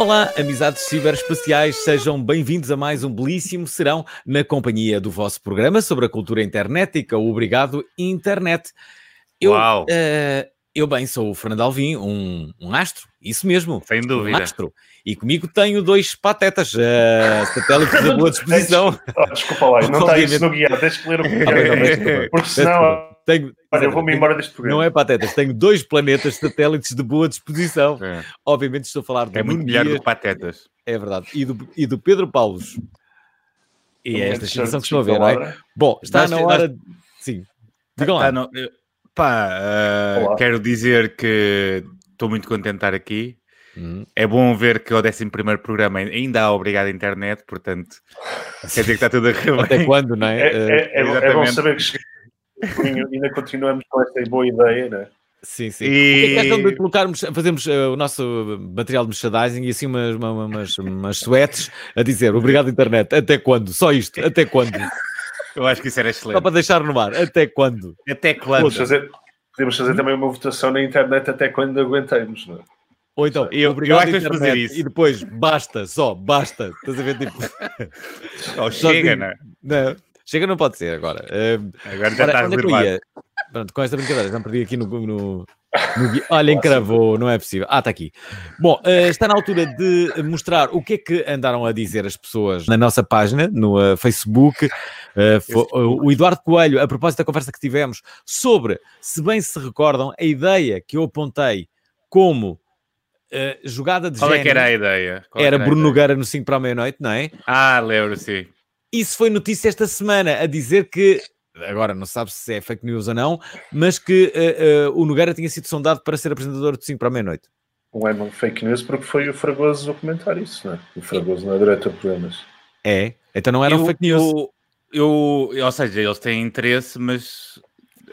Olá, amizades ciberespaciais, sejam bem-vindos a mais um belíssimo serão na companhia do vosso programa sobre a cultura internetica, o Obrigado Internet. Eu, Uau! eh, eu bem, sou o Fernando Alvim, um, um astro, isso mesmo, Sem um dúvida. astro. E comigo tenho dois patetas, eh, satélites à boa disposição. Oh, desculpa lá, não está isso no guião, deixa que ler o Ah, bem, não. Porque senão, Tenho, olha, eu vou-me embora deste programa. Não é patetas, tenho dois planetas satélites de boa disposição. É, Obviamente estou a falar do é muito melhor do que patetas. É verdade. E do, e do Pedro Paulos. E é esta situação que estão a ver, não é? Bom, está na hora. de- Sim. Digam lá. Tá, pá, Olá. quero dizer que estou muito contente de estar aqui. Hum, É bom ver que o 11 programa ainda há Obrigado à Internet, portanto, quer dizer que está tudo a correr Até quando, não é? É, Eh, é, é, bom- é bom saber que ainda continuamos com esta boa ideia, né? sim, sim. E- O que é questão de colocarmos, fazermos eh, o nosso material de merchandising e assim umas, uma- umas, umas sweats a dizer obrigado, internet. Até quando? Só isto. Até quando? Eu acho que isso era Só excelente. para deixar no ar. Até quando? Até quando? Podemos fazer, podemos fazer também uma votação na internet até quando aguentemos, não é? Ou então, Eu- eu obrigado, vamos internet. fazer isso. E depois, basta, só, basta. Estás a ver? Tipo, Só chega, não é? não, chega, não pode ser agora. Eh, Agora já está onde é? Pronto, com esta brincadeira, já me perdi aqui no. no, no Olha, encravou, não é possível. Ah, está aqui. Bom, eh, está na altura de mostrar o que é que andaram a dizer as pessoas na nossa página, no eh, Facebook. Fo- o Eduardo Coelho, a propósito da conversa que tivemos sobre, se bem se recordam, a ideia que eu apontei como jogada de Qual é género que era a ideia? Qual é era que a Bruno? Nogueira no 5 para a meia-noite, não é? Ah, lembro, sim. Isso foi notícia esta semana a dizer que, agora não sabe se é fake news ou não, mas que eh, eh, o Nogueira tinha sido sondado para ser apresentador de 5 para a meia-noite. Não é uma fake news porque foi o Fragoso a comentar isso, não é? O Fragoso não é diretor de programas. É? Então não era um Eu- fake news. eu- eu- ou seja, eles têm interesse, mas.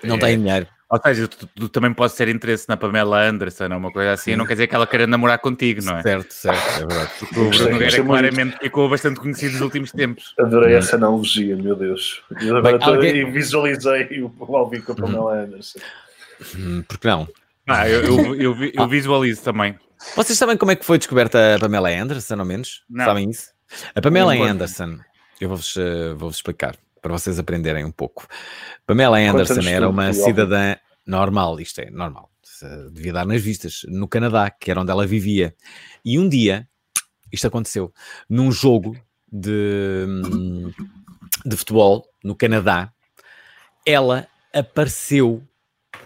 não é, tem dinheiro. Ou seja, tu, tu também podes ter interesse na Pamela Anderson ou uma coisa assim, não quer dizer que ela queira namorar contigo, não é? Certo, certo, é verdade. O Bruno Nogueira claramente ficou bastante conhecido nos últimos tempos. Adorei Hum. essa analogia, meu Deus. Eu agora Bem, tô- alguém- e visualizei o Alvin com a Pamela Anderson. Hum, Porque não? Ah, eu, eu, eu, eu visualizo também. Vocês sabem como é que foi descoberta a Pamela Anderson, ao menos? Não. Sabem isso? A Pamela. Anderson, eu vou-vos eh, vou-vos explicar, para vocês aprenderem um pouco. Pamela Anderson era uma cidadã normal, isto é normal, devia dar nas vistas, no Canadá, que era onde ela vivia. E um dia, isto aconteceu, num jogo de, de futebol no Canadá, ela apareceu,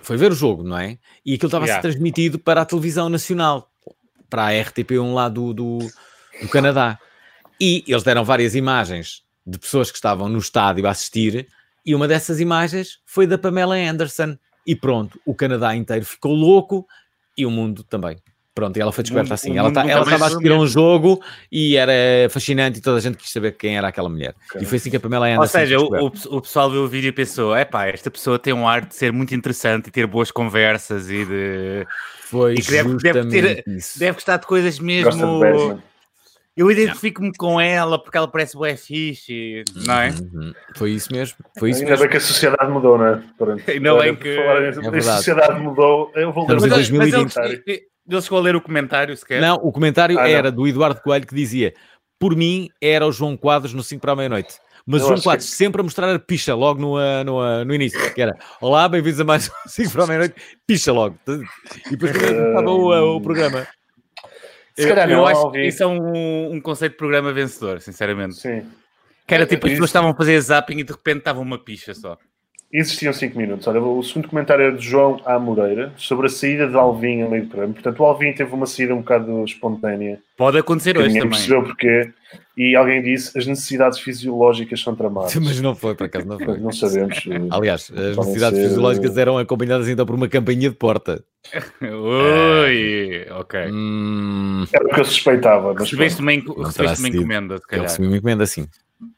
foi ver o jogo, não é? E aquilo estava a ser transmitido para a televisão nacional, para a RTP1 lá do, do, do Canadá. E eles deram várias imagens de pessoas que estavam no estádio a assistir, e uma dessas imagens foi da Pamela Anderson. E pronto, o Canadá inteiro ficou louco e o mundo também. Pronto, e ela foi descoberta assim. Ela, tá- ela estava a assistir a um jogo e era fascinante e toda a gente quis saber quem era aquela mulher. E foi assim que a Pamela Anderson Ou seja, o, o, pessoal viu o vídeo e pensou: é pá, esta pessoa tem um ar de ser muito interessante e ter boas conversas e de. foi e que deve- deve ter-. Deve gostar de coisas Gosta mesmo. Eu identifico-me com ela porque ela parece bué fixe, não é? Uhum. Foi isso mesmo. Foi isso Ainda mesmo. bem que a sociedade mudou, não é? Pronto. Ainda bem que- É a sociedade mudou. Eu vou ler Estamos em o- 2020. ele, ele chegou a ler o comentário sequer. Não, o comentário Ah, não. era do Eduardo Coelho que dizia: Por mim era o João Quadros no 5 para a meia-noite. Mas Eu o João Quadros que- sempre a mostrar a picha logo no, ah, no, ah, no início, que era Olá, bem-vindos a mais um 5 para a meia-noite, picha logo. E depois também começava o, ah, o programa. Se calhar eu não, acho Alvin. que isso é um, um conceito de programa vencedor, sinceramente. Sim. Que era tipo, as Isso. pessoas estavam a fazer zapping e de repente estava uma picha só. Existiam 5 minutos. Olha, o segundo comentário é de João A. Moreira sobre a saída de Alvin a meio do programa. Portanto, o Alvin teve uma saída um bocado espontânea. Pode acontecer hoje ninguém também. percebeu porquê. E alguém disse as necessidades fisiológicas são tramadas. Mas não foi, por acaso, não foi. Não sabemos. Aliás, as necessidades ser- fisiológicas eram acompanhadas então por uma campainha de porta. Ui, ok. Hum, Era o que eu suspeitava. Mas Recebeste uma, recebeste uma encomenda, se eu calhar. recebi uma encomenda assim.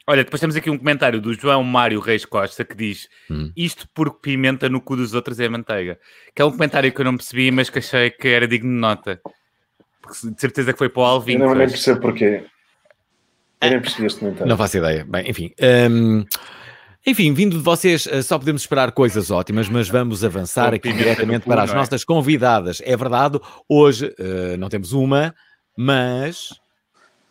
Olha, depois temos aqui um comentário do João Mário Reis Costa que diz Hum. isto porque pimenta no cu dos outros é manteiga. Que é um comentário que eu não percebi, mas que achei que era digno de nota. Porque de certeza que foi para o Alvin. eu não nem percebo porquê. Eu nem percebi este comentário. Não faço ideia. Bem, enfim. hum, enfim, vindo de vocês, eh, só podemos esperar coisas ótimas, mas vamos avançar aqui diretamente para as é? nossas convidadas. É verdade, hoje eh, não temos uma, mas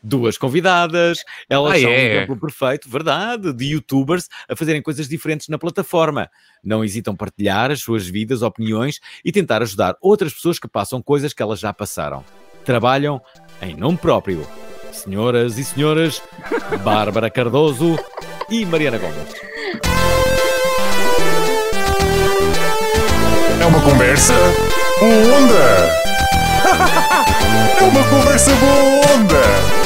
duas convidadas, elas Ah, são um é? exemplo perfeito, verdade, de youtubers a fazerem coisas diferentes na plataforma. Não hesitam partilhar as suas vidas, opiniões e tentar ajudar outras pessoas que passam coisas que elas já passaram. Trabalham em nome próprio. Senhoras e senhores, Bárbara Cardoso e Mariana Gomes. É uma conversa boa onda! É uma conversa boa onda!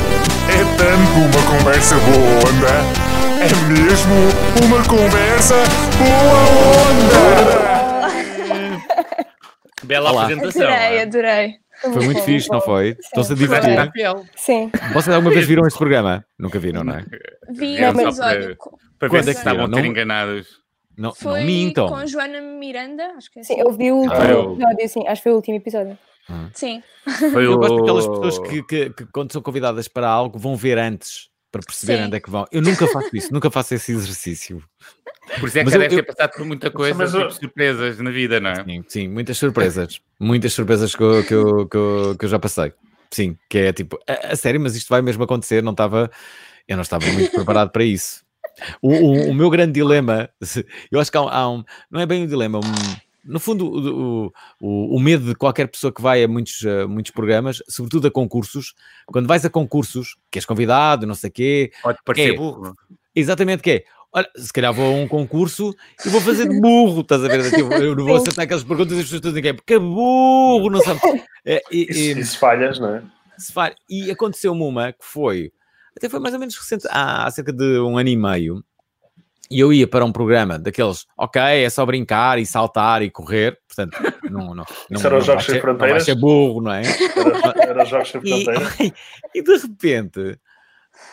É tanto uma conversa boa onda! É mesmo uma conversa boa onda! Bela Olá. apresentação. Adorei, é? adorei. Foi muito fixe, não foi? Estão-se a divertir. Sim. Vocês alguma vez viram este programa? Nunca viram, não é? Vi Não, o só episódio. para- Para ver é se que estavam a ter enganados. Não, Foi não mintam. com Joana Miranda, acho que é Sim, assim. eu vi o último Ah, eu- episódio, sim, acho que foi o último episódio. Sim. Foi Eu o... gosto daquelas pessoas que, que- que quando são convidadas para algo vão ver antes para perceber Sim. onde é que vão. Eu nunca faço isso, nunca faço esse exercício. Por isso é que Mas já eu- deve eu- ter passado por muita coisa, Mas eu- tipo surpresas na vida, não é? Sim, sim, muitas surpresas. Muitas surpresas que eu, que, eu, que, eu, que eu já passei. Sim, que é tipo, a, a sério, mas isto vai mesmo acontecer. Não estava, eu não estava muito preparado para isso. O, o- o meu grande dilema, eu acho que há um, há um- não é bem um dilema, um- no fundo, o, o, o medo de qualquer pessoa que vai a muitos, a muitos programas, sobretudo a concursos, quando vais a concursos, que és convidado, não sei o quê, Pode parecer É. burro. Exatamente que é. Olha, se calhar vou a um concurso e vou fazer de burro, estás a ver? Eu não vou Sim. acertar aquelas perguntas e as pessoas dizem que é porque é burro, não sabe? É, e, Isso, e- isso falhas, não é? se fa- e aconteceu-me uma que foi, até foi mais ou menos recente, há, há cerca de um ano e meio, e eu ia para um programa daqueles, ok, é só brincar e saltar e correr, portanto, não, não, não, era os não Jogos Sem ser, não vai Fronteiras? ser burro, não é? Era, era os Jogos Sem E, Fronteiras. e de repente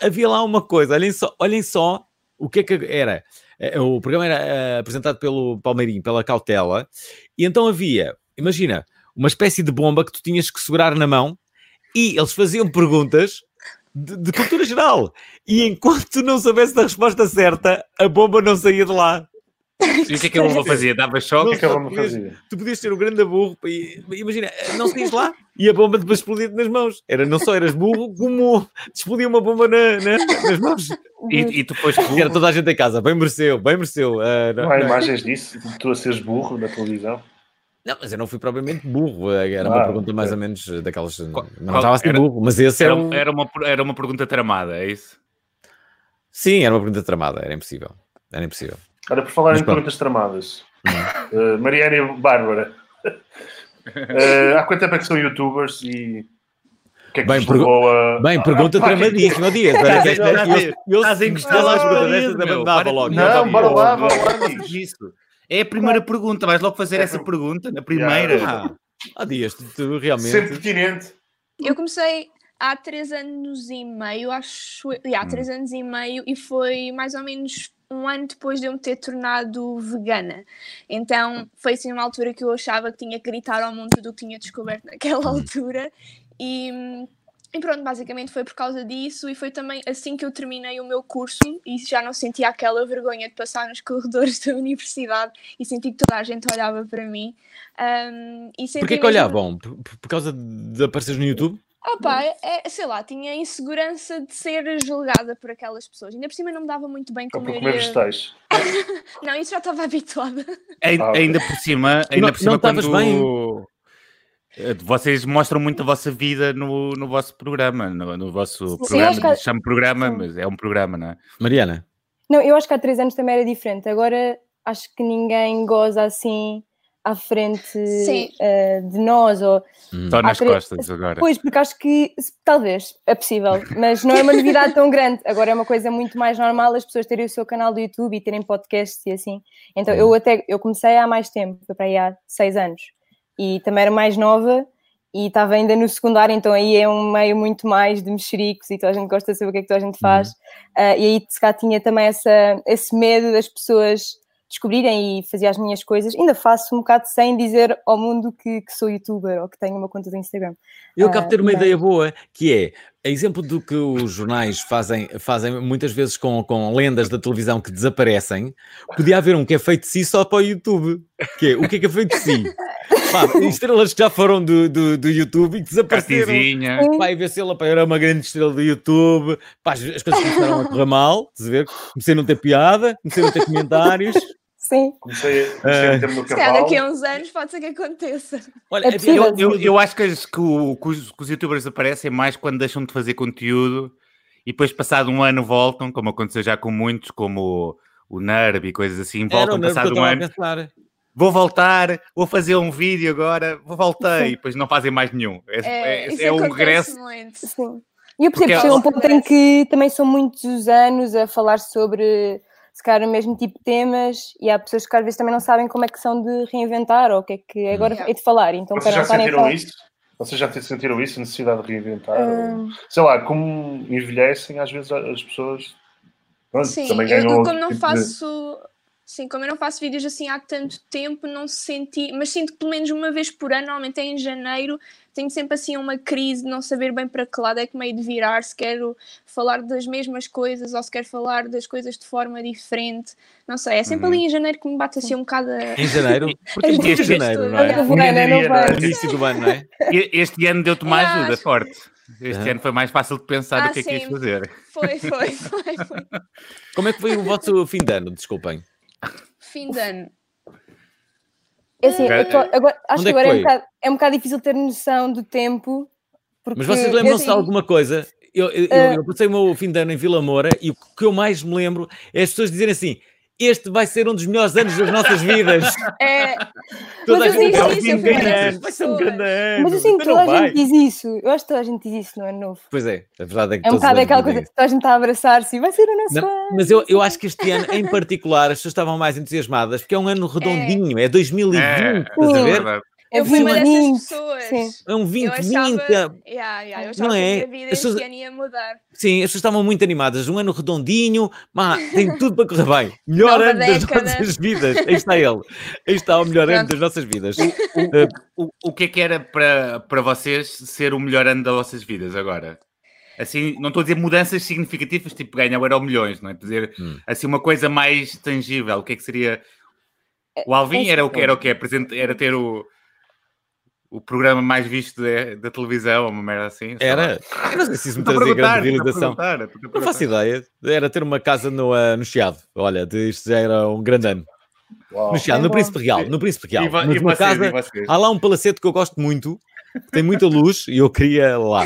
havia lá uma coisa, olhem só, olhem só o que é que era. Eh, O programa era eh, apresentado pelo Palmeirinho, pela Cautela, e então havia, imagina, uma espécie de bomba que tu tinhas que segurar na mão e eles faziam perguntas de, de cultura geral. E enquanto tu não soubesse da resposta certa, a bomba não saía de lá. E o que é que eu vou fazer? Dava O que choque? é que a bomba fazia? Tu podias ter o grande burro, e, imagina, não saías lá e a bomba depois explodia nas mãos. Era, não só eras burro, como te explodia uma bomba na- na- nas mãos. E, e tu foste era toda a gente em casa, bem mereceu, bem mereceu. Ah, não, Não há não- imagens disso? De tu a seres burro na televisão? Não, mas eu não fui propriamente burro, ah, era uma Ah, pergunta mais ok. ou menos daquelas. Não Qual- estava a ser era- burro, mas esse era. Era, um- era, uma, era uma pergunta tramada, é isso? Sim, era uma pergunta tramada, era impossível. Era impossível. Ora, por falar Mas em pronto. perguntas tramadas, eh, Mariana e Bárbara, eh, há quanto tempo é que são youtubers e o que é que Bem, pergu- a... Bem, pergunta Ah, tramadíssima, Dias. Olha, que esta- Estás a- eu- eu- estás a se encostar gostasse lá das às perguntas paredes, destas, meu. abandonava Para- logo. Não, Eu bora lá, sabia. bora lá, Faz diz. isso. É a primeira pergunta, vais logo fazer É essa per- pergunta na primeira. Ah, ah, Dias, tu, tu realmente. Sempre pertinente. Eu comecei há três anos e meio, acho. Yeah, há três anos e meio, e foi mais ou menos um ano depois de eu me ter tornado vegana. Então foi assim uma altura que eu achava que tinha que gritar ao mundo tudo o que tinha descoberto naquela altura. E, e pronto, basicamente foi por causa disso. E foi também assim que eu terminei o meu curso e já não sentia aquela vergonha de passar nos corredores da universidade e senti que toda a gente olhava para mim. Um, e senti Porquê que mesmo- olhavam? Por, por- causa de apareceres no YouTube? Ah pá, é, sei lá, tinha insegurança de ser julgada por aquelas pessoas. Ainda por cima não me dava muito bem Ou como por comer vegetais. Não, isso já estava habituada. Ainda, Ah, ainda por cima, ainda Não- por cima não estavas quando... Eh, Vocês mostram muito a vossa vida no, no vosso programa, no, no vosso Sim, programa. que- Chama programa, Sim. mas é um programa, não é? Mariana, Não, eu acho que há três anos também era diferente. Agora acho que ninguém goza assim à frente eh, de nós. Ou... hum, Só nas três- costas agora. Pois, porque acho que talvez é possível, mas não é uma novidade tão grande. Agora é uma coisa muito mais normal as pessoas terem o seu canal do YouTube e terem podcasts e assim. Então eu até eu comecei há mais tempo, foi para aí há seis anos, e também era mais nova e estava ainda no secundário, então aí é um meio muito mais de mexericos e toda a gente gosta de saber o que é que toda a gente faz. Ah, e aí se calhar tinha também essa, esse medo das pessoas descobrirem e fazia as minhas coisas. Ainda faço um bocado sem dizer ao mundo que, que sou youtuber ou que tenho uma conta do Instagram. Eu acabo de ter uma Ah, ideia boa, que é exemplo do que os jornais fazem, fazem muitas vezes com, com lendas da televisão que desaparecem. Podia haver um que é feito de si só para o YouTube. Que é, o que é que é feito de si? Pá, estrelas que já foram do, do, do YouTube e que desapareceram. Cartizinha. Pá, e ver se ela pá, era uma grande estrela do YouTube. Pá, as, as coisas começaram a correr mal, estás a ver? Comecei a não ter piada, comecei a não ter comentários. Sim. Comecei, comecei a meter-me no Se calhar daqui a cavalo. uns anos pode ser que aconteça. Olha, É. Eu, eu, eu acho que, as- que o- que os, que os youtubers aparecem mais quando deixam de fazer conteúdo e depois, passado um ano, voltam, como aconteceu já com muitos, como o, o Nerb e coisas assim, voltam passado um ano. Vou voltar, vou fazer um vídeo agora, vou voltar e depois não fazem mais nenhum. É, É, é, isso é um regresso. muito. Sim. E eu percebo Porque que chega ela- um ponto em que também são muitos anos a falar sobre se calhar o mesmo tipo de temas e há pessoas que às vezes também não sabem como é que são de reinventar ou o que é que agora é de falar. Então, Vocês já sentiram falar. isso? Vocês já sentiram isso, a necessidade de reinventar? Ou- Sei lá, como envelhecem, às vezes as pessoas pronto, Sim, também eu, ganham eu como não tipo de- faço. Sim, como eu não faço vídeos assim há tanto tempo, não senti, mas sinto que pelo menos uma vez por ano, normalmente é em janeiro, tenho sempre assim uma crise de não saber bem para que lado é que meio de virar, se quero falar das mesmas coisas ou se quero falar das coisas de forma diferente. Não sei, é sempre Uhum. ali em janeiro que me bate assim um bocado a... Em janeiro? Porque este dicas janeiro, não é? Não é? No início do ano, não é? Este ano deu-te uma ajuda acho. forte. Este ano foi mais fácil de pensar Ah, no que é que ias sim. fazer. Foi, foi, foi, foi. Como é que foi o vosso fim de ano? Desculpem. Fim de ano. É assim, eu tô- agora- acho Onde que é que agora é um, foi? bocado, é um bocado difícil ter noção do tempo. Porque Mas vocês lembram-se de assim, alguma coisa? Eu, eu, Ah. eu passei o meu fim de ano em Vila Moura e o que eu mais me lembro é as pessoas dizerem assim: este vai ser um dos melhores anos das nossas vidas. É, Toda a eu gente sinto "É um isso, ano, vai ser um grande ano. Mas que então toda a vai." gente diz isso. Eu acho que toda a gente diz isso no ano novo. Pois é, a verdade é que É um bocado aquela coisa que toda a gente está a abraçar-se e vai ser o nosso Não, ano. mas eu, eu acho que este ano, em particular, as pessoas estavam mais entusiasmadas porque é um ano redondinho, é 2020, É, estás a Sim. ver? verdade. É eu fui uma dessas 2020. pessoas. Sim. É um Eu 2020. achava, é- yeah, yeah, eu achava Não que é? a minha vida As pessoas- ano ia mudar. Sim, as pessoas estavam muito animadas. Um ano redondinho, má, tem tudo para correr bem. Melhor Nova ano das década. nossas vidas. Aí está ele. Aí está o melhor ano Pronto. das nossas vidas. O, o que é que era para, para vocês ser o melhor ano das vossas vidas agora? Assim, não estou a dizer mudanças significativas, tipo ganhar o euro milhões, não é? Estou a dizer Hum. assim uma coisa mais tangível. O que é que seria? O Alvin é era o que era o que era ter o, o programa mais visto da, da televisão, uma merda assim. Era. Eu não sei se isso me trazia grande realização. Não faço ideia. Era ter uma casa no, ah, no Chiado. Olha, de- isto já era um grande ano. Uau. No Chiado, É no bom. Príncipe Real. No Príncipe Real. E, Mas e uma vocês, casa, e há lá um palacete que eu gosto muito, que tem muita luz e eu queria lá.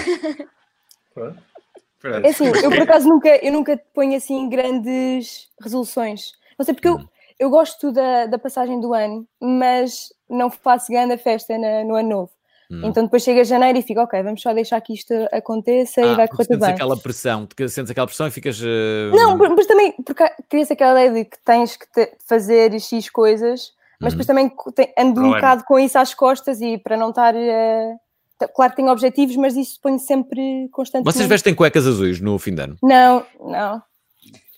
É assim, eu por acaso nunca, eu nunca ponho assim grandes resoluções. Não sei porque eu, eu gosto da, da passagem do ano, mas não faço grande festa na- no ano novo. Hum. Então depois chega janeiro e fico, ok, vamos só deixar que isto aconteça e Ah, vai porque correr tudo sentes bem. aquela pressão, sentes aquela pressão e ficas. ah, Não, mas também porque cria-se aquela ideia de que tens que te- fazer X coisas, mas Uhum. depois também co- te- ando Para o um ano. bocado com isso às costas e para não estar. t- claro que tenho objetivos, mas isso ponho sempre constantemente. Vocês vestem cuecas azuis no fim de ano? Não, não.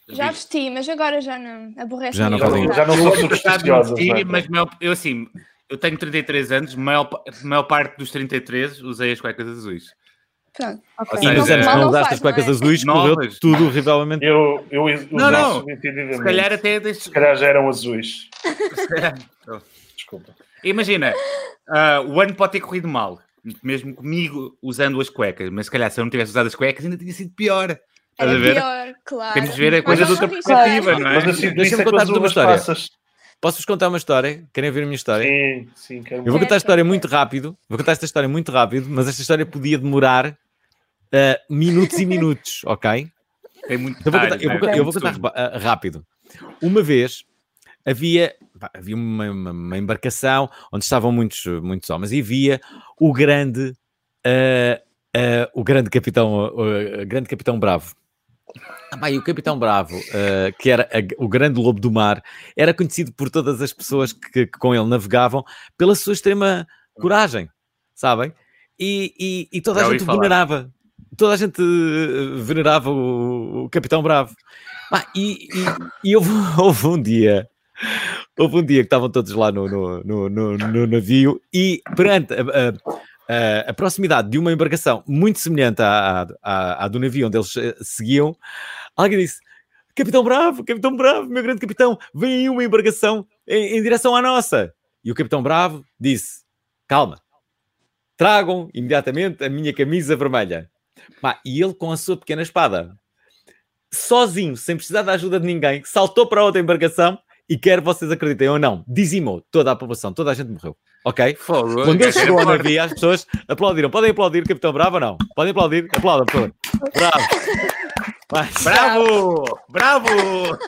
Já vesti, mas agora já não. Aborrece Já não fazem não, já não vestir, não é? mas eu assim, eu tenho 33 anos, maior, maior parte dos 33 usei as cuecas azuis. Pronto. ok. E nos anos que não usaste as cuecas é? azuis, correu tudo horrivelmente. Eu, eu, Não, não. Se calhar até deixo. se calhar já eram azuis. Desculpa. Imagina, ah, o ano pode ter corrido mal, mesmo comigo usando as cuecas, mas se calhar se eu não tivesse usado as cuecas ainda tinha sido pior. Estás a Era ver? pior, claro. Temos de ver a coisa de outra perspectiva, não é? Mas assim, Deixa-me isso é as uma história. passas. Posso-vos contar uma história? Querem ouvir a minha história? Sim, sim, quero Eu vou contar a É, história é, muito rápido. Vou contar esta história muito rápido, mas esta história podia demorar ah, minutos e minutos, ok? Tem muito Eu vou contar, eu vou, é? contar- eu vou contar ah, rápido. Uma vez havia, pá, havia uma, uma- uma embarcação onde estavam muitos, muitos homens e havia o grande, ah, o grande capitão, ah, grande capitão Bravo. Ah, e o Capitão Bravo, ah, que era a- o grande lobo do mar, era conhecido por todas as pessoas que, que com ele navegavam pela sua extrema coragem, sabem? E, e- e toda a gente venerava, toda a gente eh, venerava o, o Capitão Bravo. Ah, e, e- e houve, houve um dia, houve um dia que estavam todos lá no, no, no, no- navio e perante a, a- a- a proximidade de uma embarcação muito semelhante à, à, à do navio onde eles eh, seguiam, alguém disse: Capitão Bravo, Capitão Bravo, meu grande capitão, vem aí uma embarcação em, em direção à nossa. E o Capitão Bravo disse: calma. Tragam imediatamente a minha camisa vermelha. Pá, e ele com a sua pequena espada, sozinho, sem precisar da ajuda de ninguém, saltou para outra embarcação e quer vocês acreditem ou não, dizimou toda a população, toda a gente morreu. Ok? Quando ele gajo chegou é ao navio, as pessoas aplaudiram. Podem aplaudir, Capitão Bravo ou não? Podem aplaudir? Aplaudam, por favor. Bravo. Vai. Bravo! Bravo!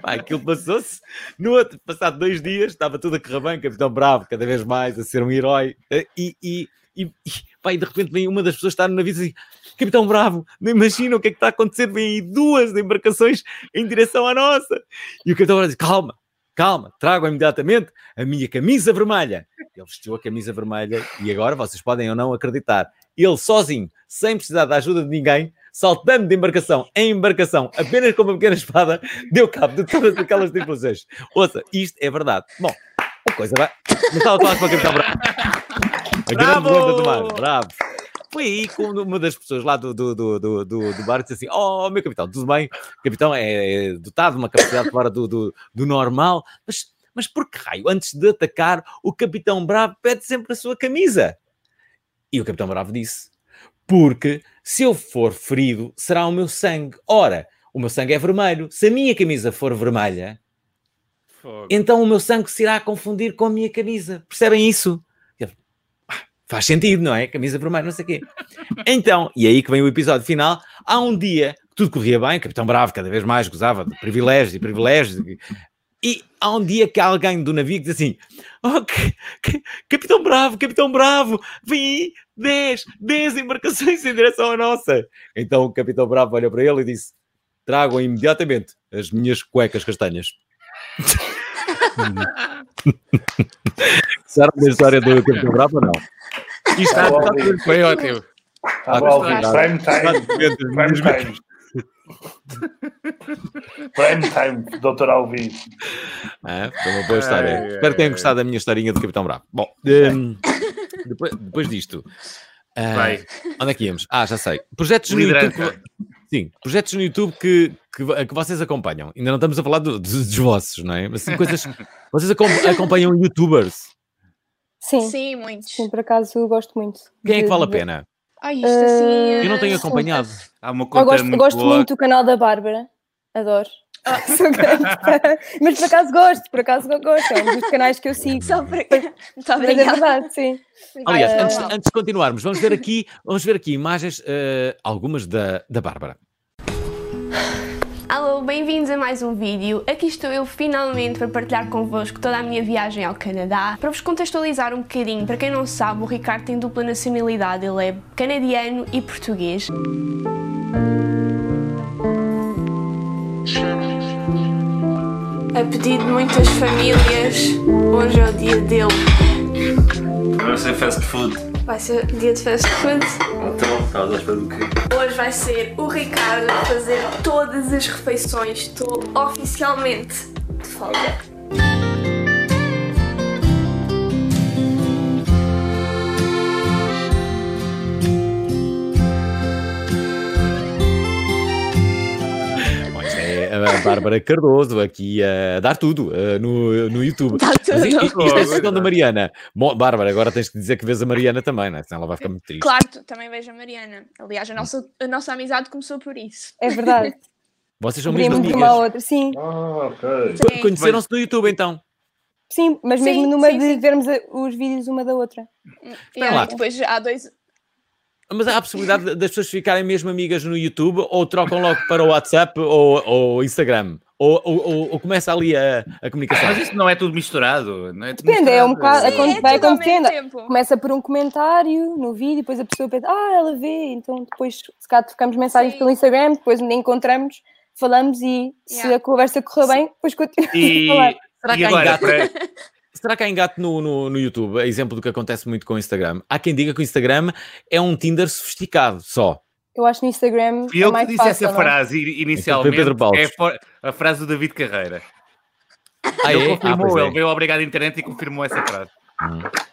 Pá, aquilo passou-se. No outro, passado dois dias, estava tudo a correr bem, Capitão Bravo, cada vez mais a ser um herói. E, e, e, e, pá, e de repente vem uma das pessoas está no navio e diz assim, Capitão Bravo, não imagina o que é que está a acontecer. Vêm aí duas embarcações em direção à nossa. E o Capitão Bravo diz: Calma, calma, tragam imediatamente a minha camisa vermelha. Ele vestiu a camisa vermelha e agora vocês podem ou não acreditar. Ele sozinho, sem precisar da ajuda de ninguém, saltando de embarcação em embarcação, apenas com uma pequena espada, deu cabo de todas aquelas tripulações. Ouça, isto é verdade. Bom, a coisa vai. Não estava a para o Capitão Bravo. A grande Bravo! do mar, bravo. Foi aí que uma das pessoas lá do, do, do, do, do, do bar disse assim: Oh, meu capitão, tudo bem? O capitão é dotado de uma capacidade fora do, do, do normal, mas, mas por que raio, antes de atacar, o capitão Bravo pede sempre a sua camisa? E o capitão Bravo disse: Porque se eu for ferido, será o meu sangue. Ora, o meu sangue é vermelho. Se a minha camisa for vermelha, Fogo. então o meu sangue se irá confundir com a minha camisa. Percebem isso? Eu, "Ah, Faz sentido, não é? Camisa vermelha, não sei o quê. Então, e aí que vem o episódio final. Há um dia que tudo corria bem, Capitão Bravo cada vez mais gozava de privilégios e privilégios. E há um dia que alguém do navio diz assim: oh, que- que- Capitão Bravo, Capitão Bravo, vem aí 10, 10 embarcações em direção à nossa. Então o Capitão Bravo olha para ele e disse: Tragam imediatamente as minhas cuecas castanhas. Será a história do Capitão Bravo ou não? Isto está, Tá está Foi ótimo. Está bom, Alvin. Prime time. Prime time. Prime time, Dr. Alvin. É, foi uma boa história. Espero que tenham gostado da minha historinha do Capitão Bravo. Bom, hum, depois, depois disto, Vai. onde é que íamos? Ah, já sei. Projetos no YouTube. Sim, projetos no YouTube que, que, que vocês acompanham. Ainda não estamos a falar do- dos, dos vossos, não é? Mas sim, coisas. vocês acom- acompanham youtubers. Sim, sim, Sim, muitos. por acaso gosto muito. Quem é que de- vale a de- pena? Ai, isto assim. Eh, Eu não tenho acompanhado. Há uma Eu conta gosto, muito gosto boa. muito do canal da Bárbara. Adoro. Ah. Sou grande fã. Mas por acaso gosto, por acaso gosto. É um dos canais que eu sigo. Só para. Muito Mas é obrigada. verdade, sim. Aliás, Ah, antes, antes de continuarmos, vamos ver aqui, vamos ver aqui imagens, eh, algumas da, da Bárbara. Alô, bem-vindos a mais um vídeo. Aqui estou eu finalmente para partilhar convosco toda a minha viagem ao Canadá. Para vos contextualizar um bocadinho, para quem não sabe, o Ricardo tem dupla nacionalidade, ele é canadiano e português. A pedido de muitas famílias, hoje é o dia dele. Vai ser fast food. Vai ser dia de fast food. Então, estás à espera do quê? Hoje vai ser o Ricardo a fazer todas as refeições. Estou oficialmente de folga. A Bárbara Cardoso aqui a dar tudo eh, no, no YouTube. Dá tudo. Mas isto é a questão da Mariana. Bom, Bárbara, agora tens que dizer que vês a Mariana também, não é? Senão ela vai ficar muito triste. Claro, também vejo a Mariana. Aliás, a nossa, a nossa amizade começou por isso. É verdade. Vocês são mesmo Abrimos uma amigas. outra. Sim, Ah, ok. Sim. Conheceram-se no YouTube então. sim, mas Sim, mesmo numa sim, de sim. vermos os vídeos uma da outra. Yeah, lá. e depois há dois. Mas há a possibilidade de- das pessoas ficarem mesmo amigas no YouTube ou trocam logo para o WhatsApp ou, ou Instagram? Ou, ou, ou- começa ali a, a comunicação? Mas isso não é tudo misturado. Não é tudo Depende, é um misturado. bocado- É Sim, é vai acontecendo. Começa por um comentário no vídeo, depois a pessoa pensa, ah, ela vê, então depois se calhar trocamos mensagens Sim. pelo Instagram, depois encontramos, falamos e se Yeah. a conversa correr bem, depois continuamos E, a falar. Será e que agora, para- Será que há engate no, no, no YouTube? É exemplo do que acontece muito com o Instagram. Há quem diga que o Instagram é um Tinder sofisticado só. Eu acho que no Instagram fui é eu que disse fácil, essa não é? frase i- inicialmente. Pedro. É a frase do David Carreira. Ah, ele é? Ah, confirmou, pois é. ele veio obrigado à internet e confirmou essa frase.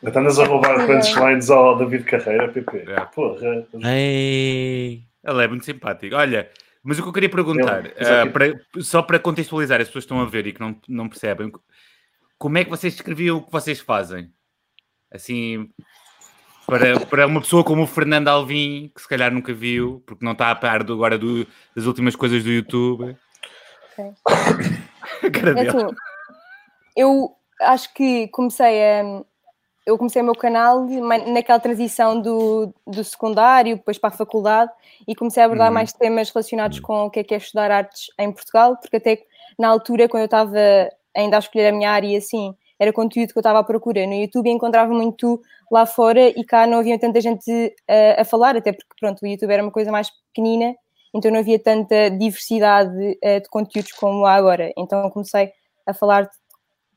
Já andas a roubar punchlines ao David Carreira, PP. É. Porra. Ei. Ele é muito simpático. Olha, mas o que eu queria perguntar, Ele, ah, para- só para contextualizar as pessoas que estão a ver e que não, não percebem, como é que vocês descreviam o que vocês fazem? Assim, para, para uma pessoa como o Fernando Alvim, que se calhar nunca viu, porque não está a par do- agora do- das últimas coisas do YouTube. Ok. A cara É assim, eu acho que comecei a. Eu comecei o meu canal naquela transição do, do secundário, depois para a faculdade, e comecei a abordar Uhum. mais temas relacionados com o que é que é estudar artes em Portugal, porque até na altura, quando eu estava ainda a escolher a minha área assim, era conteúdo que eu estava à procura no YouTube e encontrava muito lá fora e cá não havia tanta gente eh, a falar, até porque pronto, o YouTube era uma coisa mais pequenina, então não havia tanta diversidade eh, de conteúdos como há agora. Então comecei a falar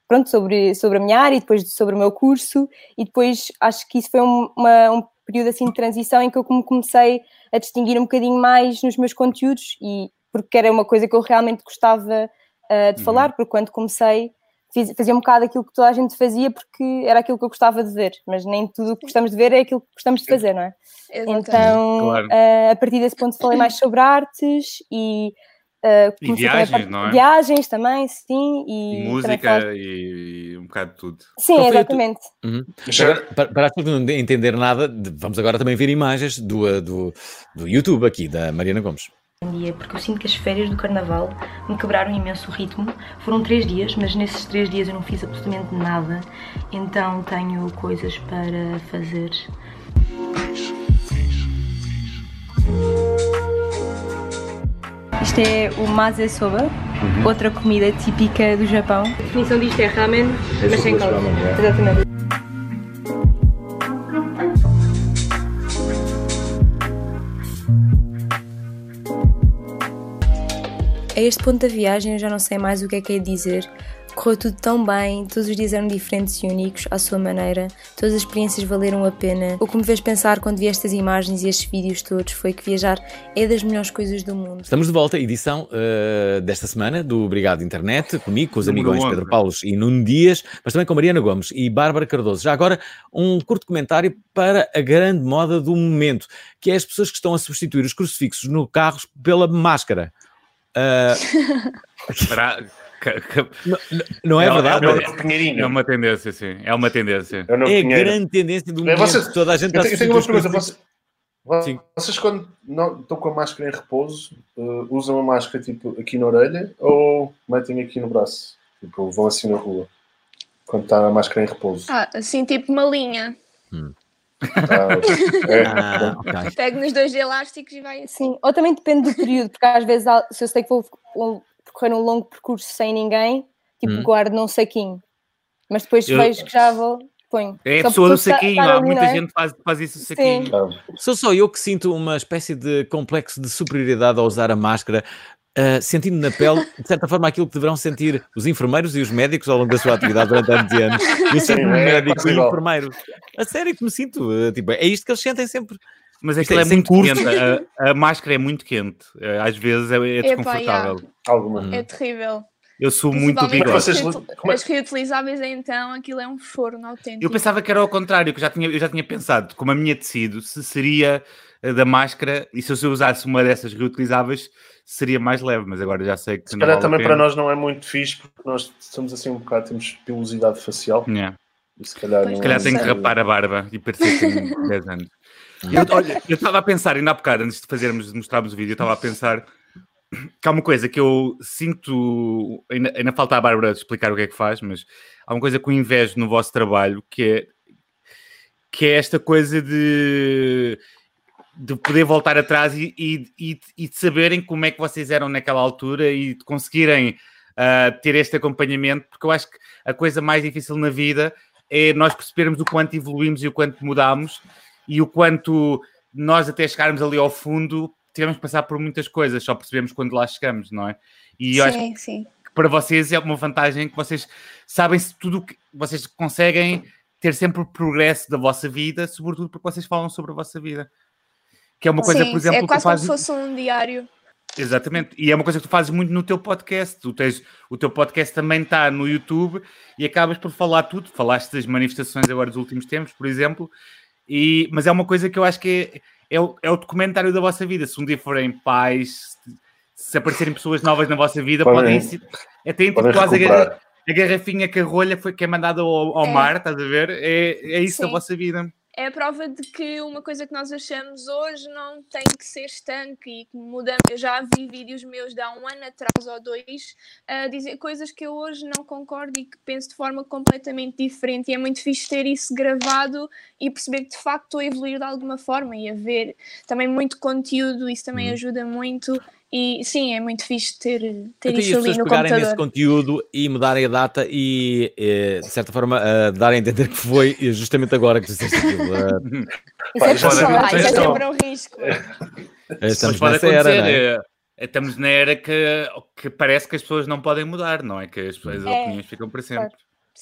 pronto, sobre, sobre a minha área e depois sobre o meu curso e depois acho que isso foi um, uma- um período assim de transição em que eu me comecei a distinguir um bocadinho mais nos meus conteúdos e porque era uma coisa que eu realmente gostava ah, de Uhum. falar, porque quando comecei fiz- fazia um bocado aquilo que toda a gente fazia porque era aquilo que eu gostava de ver, mas nem tudo o que gostamos de ver é aquilo que gostamos de fazer, não é? Exatamente. Então, Claro. ah, a partir desse ponto falei mais sobre artes e ah, E viagens, não é? Viagens também, sim. E, E música e, e um bocado de tudo. Sim, tu- exatamente. Agora, para, para pessoas não entender nada, vamos agora também ver imagens do, uh, do, do YouTube aqui, da Mariana Gomes. Um dia, porque eu sinto que as férias do carnaval me quebraram imenso o ritmo. Foram três dias, mas nesses três dias eu não fiz absolutamente nada, então tenho coisas para fazer. Isto é o maze soba, outra comida típica do Japão. A definição disto é ramen, mas sem caldo. Exatamente. A este ponto da viagem eu já não sei mais o que é que é dizer. Correu tudo tão bem, todos os dias eram diferentes e únicos, à sua maneira, todas as experiências valeram a pena. O que me fez pensar quando vi estas imagens e estes vídeos todos foi que viajar é das melhores coisas do mundo. Estamos de volta, edição uh, desta semana do Obrigado Internet, comigo, com os amigões 11. Pedro Paulos e Nuno Dias, mas também com Mariana Gomes e Bárbara Cardoso. Já agora, um curto comentário para a grande moda do momento, que é as pessoas que estão a substituir os crucifixos no carros pela máscara. Uh, ca- não é, É- verdade? é- É. É uma tendência, sim. É uma tendência. É É grande tendência do momento. vocês- Toda a gente Eu está a tenho, eu tenho uma pergunta. Vocês, Sim. vocês quando não, estão com a máscara em repouso, eh, usam a máscara tipo aqui na orelha ou metem aqui no braço? Tipo, vão assim na rua. Quando está a máscara em repouso. Ah, assim, tipo uma linha. Ah, é, Ah, pronto. ok. Pego nos dois elásticos e vai assim. Sim, ou também depende do período, porque às vezes há- se eu sei que vou percorrer um longo percurso sem ninguém, tipo, Hum. guardo num saquinho. Mas depois Eu- vejo que já vou, ponho. É a Só pessoa do saquinho. estar Há ali, muita não é? gente que faz, faz isso do saquinho. Ah, Sou só eu que sinto uma espécie de complexo de superioridade ao usar a máscara, ah, sentindo na pele, de certa forma, aquilo que deverão sentir os enfermeiros e os médicos ao longo da sua atividade durante anos e anos. Eu sinto-me é médico quase e enfermeiro. A sério que me sinto. ah, tipo, é isto que eles sentem sempre. Mas Isto aquilo é é, muito curso. quente. A, a máscara é muito quente. Eh, Às vezes é, é Epá, desconfortável. alguma. Hum. É terrível. Eu sou muito bigode. as, Vocês- reutil- como é- as reutilizáveis, então, aquilo é um forno autêntico. Eu pensava que era ao contrário, que eu já tinha, eu já tinha pensado, como a minha tecido, se seria a da máscara e se eu usasse uma dessas reutilizáveis, seria mais leve, mas agora já sei que Se não calhar vale a também pena. para nós não é muito fixe porque nós estamos assim um bocado, temos pilosidade facial. Yeah. E se calhar, Pois, não Se calhar é tenho que rapar a barba e parecer que tenho 10 anos. Eu, olha, eu estava a pensar, ainda há bocado, antes de fazermos, de mostrarmos o vídeo, eu estava a pensar que há uma coisa que eu sinto, ainda, ainda falta a Bárbara explicar o que é que faz, mas há uma coisa que eu invejo no vosso trabalho, que é, que é esta coisa de, de poder voltar atrás e, e, e, de saberem como é que vocês eram naquela altura e de conseguirem ah, ter este acompanhamento, porque eu acho que a coisa mais difícil na vida é nós percebermos o quanto evoluímos e o quanto mudámos e o quanto nós até chegarmos ali ao fundo tivemos que passar por muitas coisas, só percebemos quando lá chegamos, não é? E eu acho sim, sim. que para vocês é uma vantagem que vocês sabem se tudo que vocês conseguem ter sempre o progresso da vossa vida, sobretudo porque vocês falam sobre a vossa vida. Que é uma coisa, Sim, por exemplo, é que quase como fazes... se fosse um diário. Exatamente, e é uma coisa que tu fazes muito no teu podcast. Tu tens, o teu podcast também está no YouTube e acabas por falar tudo. Falaste das manifestações agora dos últimos tempos, por exemplo, e, mas é uma coisa que eu acho que é, é, o, é o documentário da vossa vida. Se um dia forem pais, se, aparecerem pessoas novas na vossa vida, Podem- podem, até intitular recuperar. a garrafinha que a rolha foi, que é mandada ao, ao É. mar, estás a ver? É, é isso a Sim. vossa vida. É a prova de que uma coisa que nós achamos hoje não tem que ser estanque e que muda. Eu já vi vídeos meus de há um ano atrás ou dois a dizer coisas que eu hoje não concordo e que penso de forma completamente diferente. E é muito fixe ter isso gravado e perceber que de facto estou a evoluir de alguma forma e a ver também muito conteúdo, isso também ajuda muito. E sim, é muito fixe ter, ter Então, e as isso ali pessoas no pegarem nesse computador. conteúdo e mudarem a data e, eh, de certa forma, eh, darem a entender que foi justamente agora que disseste aquilo. Eh, Isso é pessoal. isso é sempre um risco. eh, estamos Mas pode nessa acontecer. era, é? é, é, estamos na era que, que parece que as pessoas não podem mudar, não é? Que as, as É. opiniões ficam para sempre.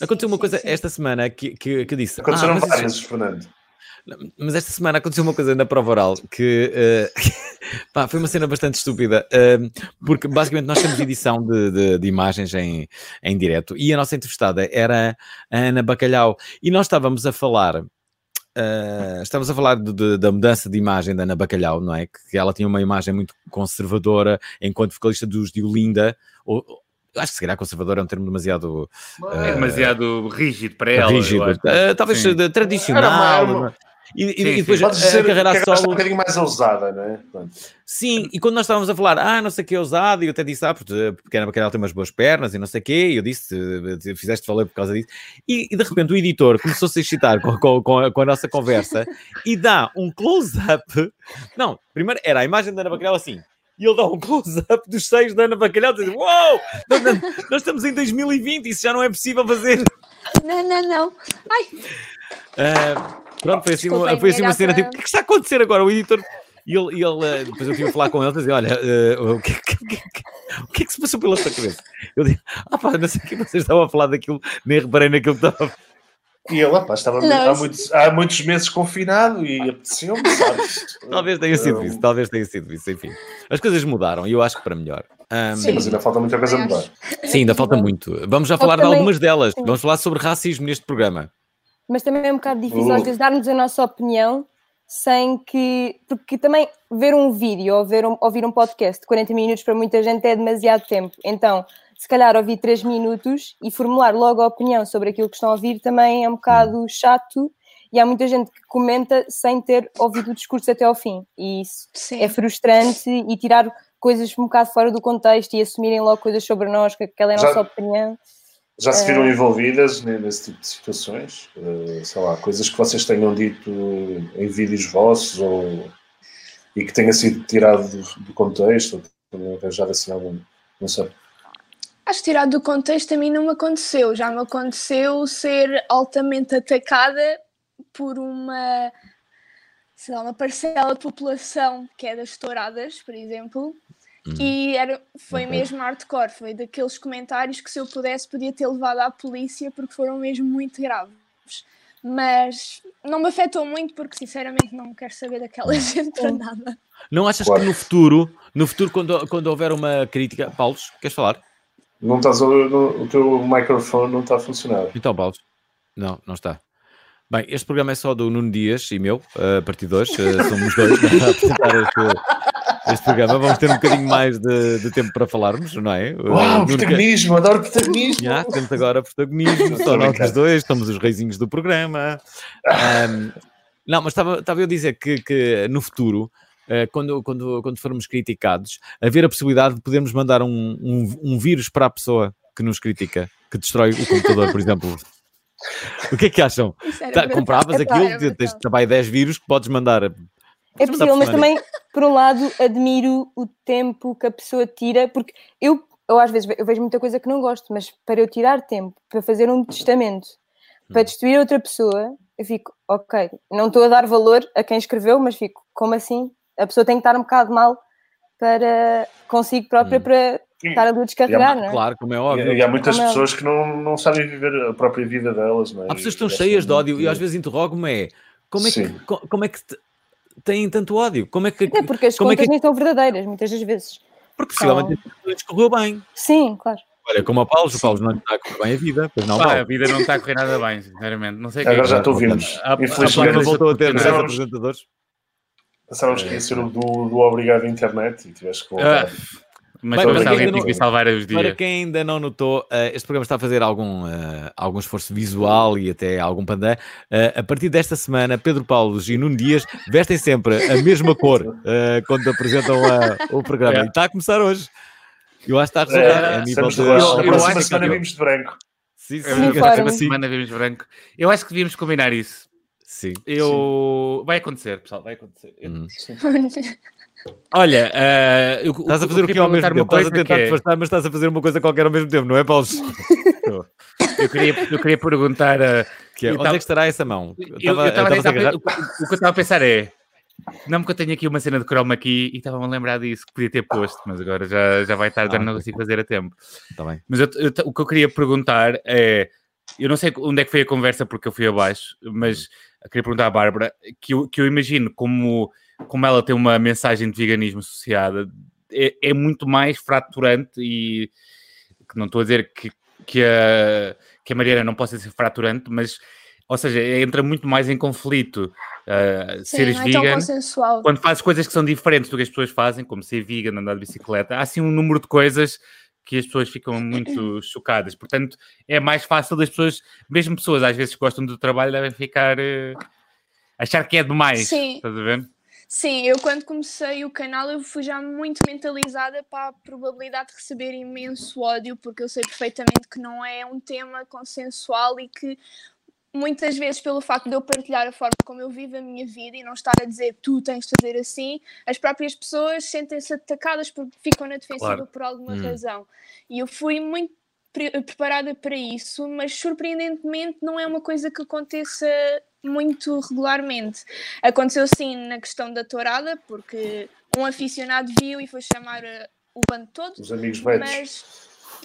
Aconteceu Sim, uma sim, coisa sim. esta semana que, que, que eu disse. Aconteceram "Ah, isso- várias, Fernando. Mas esta semana aconteceu uma coisa na prova oral que eh, pá, foi uma cena bastante estúpida, eh, porque basicamente nós temos edição de, de- de imagens em, em direto e a nossa entrevistada era a Ana Bacalhau e nós estávamos a falar. eh, estávamos a falar de- de- da mudança de imagem da Ana Bacalhau, não é? Que ela tinha uma imagem muito conservadora enquanto vocalista dos de Olinda. Ou, acho que se calhar conservadora é um termo demasiado É demasiado rígido para ela. rígido, eh, talvez Sim. tradicional. Era uma-? E, Sim, e depois sim. Podes a, dizer a que carreira a a está um solo. bocadinho mais ousada, não é? Pronto. Sim, e quando nós estávamos a falar, ah, não sei o que é usado, e eu até disse, ah, porque, Ana Bacalhau tem umas boas pernas e não sei o quê, e eu disse, fizeste valer por causa disso, e, e de repente o editor começou-se a excitar com, com, com, a, com a nossa conversa e dá um close-up. Não, primeiro era a imagem da Ana Bacalhau assim, e ele dá um close-up dos seios da Ana Bacalhau, diz, uau, nós, nós estamos em 2020, isso já não é possível fazer. Não, não, não. Ai, Ah, pronto, foi assim, Desculpem, uma, foi assim uma cena tipo, o que é que está a acontecer agora? O editor. E ele, e ele eh, depois eu tive a falar com ele e dizer: Olha, eh, o, que, que- que- que- o que é que se passou pela sua cabeça? Eu disse: Ah, pá, não sei o que vocês estavam a falar daquilo, nem reparei naquilo que estava. E ele, pá, estava Não, há, muitos, há muitos meses confinado e apeteceu-me, sabes? Talvez tenha sido Um, isso, talvez tenha sido isso, enfim. As coisas mudaram e eu acho que para melhor. Ahm, Sim, mas ainda falta muita coisa a mudar. sim, ainda falta muito. Vamos já falar de também- algumas delas. Vamos falar sobre racismo neste programa. Mas também é um bocado difícil Uh. às vezes darmos a nossa opinião sem que. Porque também ver um vídeo ou ver um- ouvir um podcast de 40 minutos para muita gente é demasiado tempo. Então, se calhar ouvir 3 minutos e formular logo a opinião sobre aquilo que estão a ouvir também é um bocado chato. E há muita gente que comenta sem ter ouvido o discurso até ao fim. E isso sim. é frustrante e tirar coisas um bocado fora do contexto e assumirem logo coisas sobre nós, que aquela é a Já- nossa opinião. Já se viram envolvidas ne- nesse tipo de situações? Eh, sei lá, coisas que vocês tenham dito em vídeos vossos ou, e que tenha sido tirado do, contexto ou arranjado assim algum. Não sei. Acho que tirado do contexto a mim não me aconteceu. Já me aconteceu ser altamente atacada por uma, sei lá, uma parcela de população que é das touradas, por exemplo. E era, foi Ok. mesmo hardcore, foi daqueles comentários que se eu pudesse podia ter levado à polícia porque foram mesmo muito graves. Mas não me afetou muito porque sinceramente não quero saber daquela gente para nada. Não achas Claro. que no futuro, no futuro, quando, quando houver uma crítica. Paulo, queres falar? Não estás a, o teu microfone não está a funcionar. Então, Paulo. Não, não está. Bem, este programa é só do Nuno Dias e meu, a partir de hoje. eh, somos dois a apresentar este, este programa. Vamos ter um bocadinho mais de, de tempo para falarmos, não é? Uau, que- protagonismo, adoro protagonismo! Já, temos agora protagonismo, só nós dois, somos os reizinhos do programa. Ahm, não, mas estava, estava eu a dizer que, que no futuro, eh, quando, quando, quando formos criticados, haver a possibilidade de podermos mandar um, um, um vírus para a pessoa que nos critica, que destrói o computador, por exemplo. O que é que acham? Tá, compravas Epá, aquilo, era tens também 10 vírus que podes mandar. É possível, mas também, por um lado, admiro o tempo que a pessoa tira, porque eu, eu às vezes ve- eu vejo muita coisa que não gosto, mas para eu tirar tempo para fazer um testamento, para destruir outra pessoa, eu fico, ok, não estou a dar valor a quem escreveu, mas fico, como assim? A pessoa tem que estar um bocado mal para consigo própria Hum. para estar ali a descarregar, não é? Claro, como é E, óbvio. e há muitas Como é- pessoas que não, não sabem viver a própria vida delas. Não é? Há pessoas que E estão cheias de ódio e às vezes interrogo-me é como é que, Sim. como é que têm tanto ódio? Como é que, Até porque as como é contas que nem são verdadeiras, muitas das vezes. Porque possivelmente escorreu bem. Sim, claro. Olha, como a Paulo, o Paulo não está a correr bem a vida, pois não, Pá, a vida não está a correr nada bem, sinceramente. Não sei é Agora que- já te ouvimos. A- a- voltou a ter Não, mais não. apresentadores. Pensávamos que ia ser o do, do obrigado internet e tiveste que Ah, voltar. Mas Bem, para para alguém quem que salvar os Para dias. quem ainda não notou, eh, este programa está a fazer algum, eh, algum esforço visual e até algum pandã. Eh, a partir desta semana, Pedro Paulo e Nuno Dias vestem sempre a mesma cor quando apresentam o programa. É. E está a começar hoje. Eu acho que está a resultar. É, a nível de- eu- eu próxima acho semana que- vimos de branco. Sim, sim, É Sim, claro. semana vimos branco. Eu acho que devíamos combinar isso. sim. Eu... Vai acontecer, pessoal, vai acontecer. Eu- Hum. Olha, eh, eu, Estás a fazer o eu que ao mesmo tempo? Estás a tentar é- disfarçar, mas estás a fazer uma coisa qualquer ao mesmo tempo, não é, Paulo? Eu queria, eu queria perguntar. Que é, Eu onde tava- é que estará essa mão? eu- eu Estava- estava a estavas a tentar- agarrar- o, que- o que eu estava a pensar é. Não, porque eu tenho aqui uma cena de chroma aqui e estava-me a lembrar disso que podia ter posto, mas agora já, já vai tarde, Ah, não consigo fazer a tempo. Tá bem. Mas eu- eu- o que eu queria perguntar é: eu não sei onde é que foi a conversa porque eu fui abaixo, mas eu queria perguntar à Bárbara que eu, que eu imagino como, como ela tem uma mensagem de veganismo associada, é, é muito mais fraturante e não estou a dizer que, que, a, que a Mariana não possa ser fraturante, mas ou seja, entra muito mais em conflito. uh, Sim, seres é vegan quando fazes coisas que são diferentes do que as pessoas fazem, como ser vegan, andar de bicicleta, há assim um número de coisas que as pessoas ficam muito chocadas. Portanto, é mais fácil das pessoas, mesmo pessoas às vezes que gostam do trabalho, devem ficar. eh, achar que é demais. Sim. Estás a ver? Sim, eu quando comecei o canal eu fui já muito mentalizada para a probabilidade de receber imenso ódio, porque eu sei perfeitamente que não é um tema consensual e que muitas vezes pelo facto de eu partilhar a forma como eu vivo a minha vida e não estar a dizer tu tens de fazer assim, as próprias pessoas sentem-se atacadas porque ficam na defensiva Claro. por alguma Hum. razão. E eu fui muito pre- preparada para isso, mas surpreendentemente não é uma coisa que aconteça muito regularmente. Aconteceu sim na questão da tourada, porque um aficionado viu e foi chamar eh, o bando todo, Os amigos mas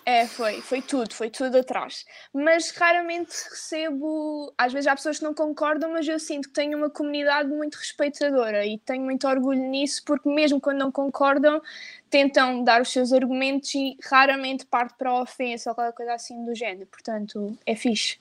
é, foi, foi tudo, foi tudo atrás. Mas raramente recebo, às vezes há pessoas que não concordam, mas eu sinto que tenho uma comunidade muito respeitadora e tenho muito orgulho nisso, porque mesmo quando não concordam, tentam dar os seus argumentos e raramente parte para a ofensa ou qualquer coisa assim do género. Portanto, é fixe.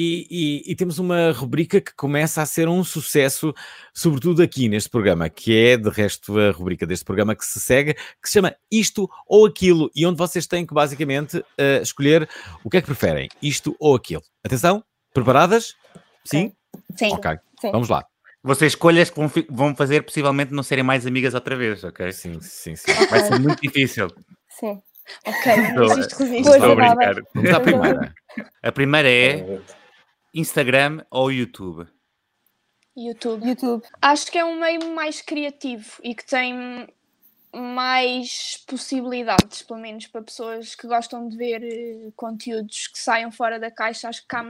E, e- e temos uma rubrica que começa a ser um sucesso, sobretudo aqui neste programa, que é, de resto, a rubrica deste programa que se segue, que se chama Isto ou Aquilo, e onde vocês têm que, basicamente, eh, escolher o que é que preferem, isto ou aquilo. Atenção, preparadas? Sim? Sim. Ok, Sim. vamos lá. Vocês escolhas que vão, vão fazer possivelmente não serem mais amigas outra vez, ok? Sim, sim, sim. Vai ser muito difícil. Sim. Ok, Estou- a brincar. Vamos à primeira. A primeira é Instagram ou YouTube? YouTube. YouTube. Acho que é um meio mais criativo e que tem mais possibilidades, pelo menos para pessoas que gostam de ver eh, conteúdos que saiam fora da caixa. Acho que há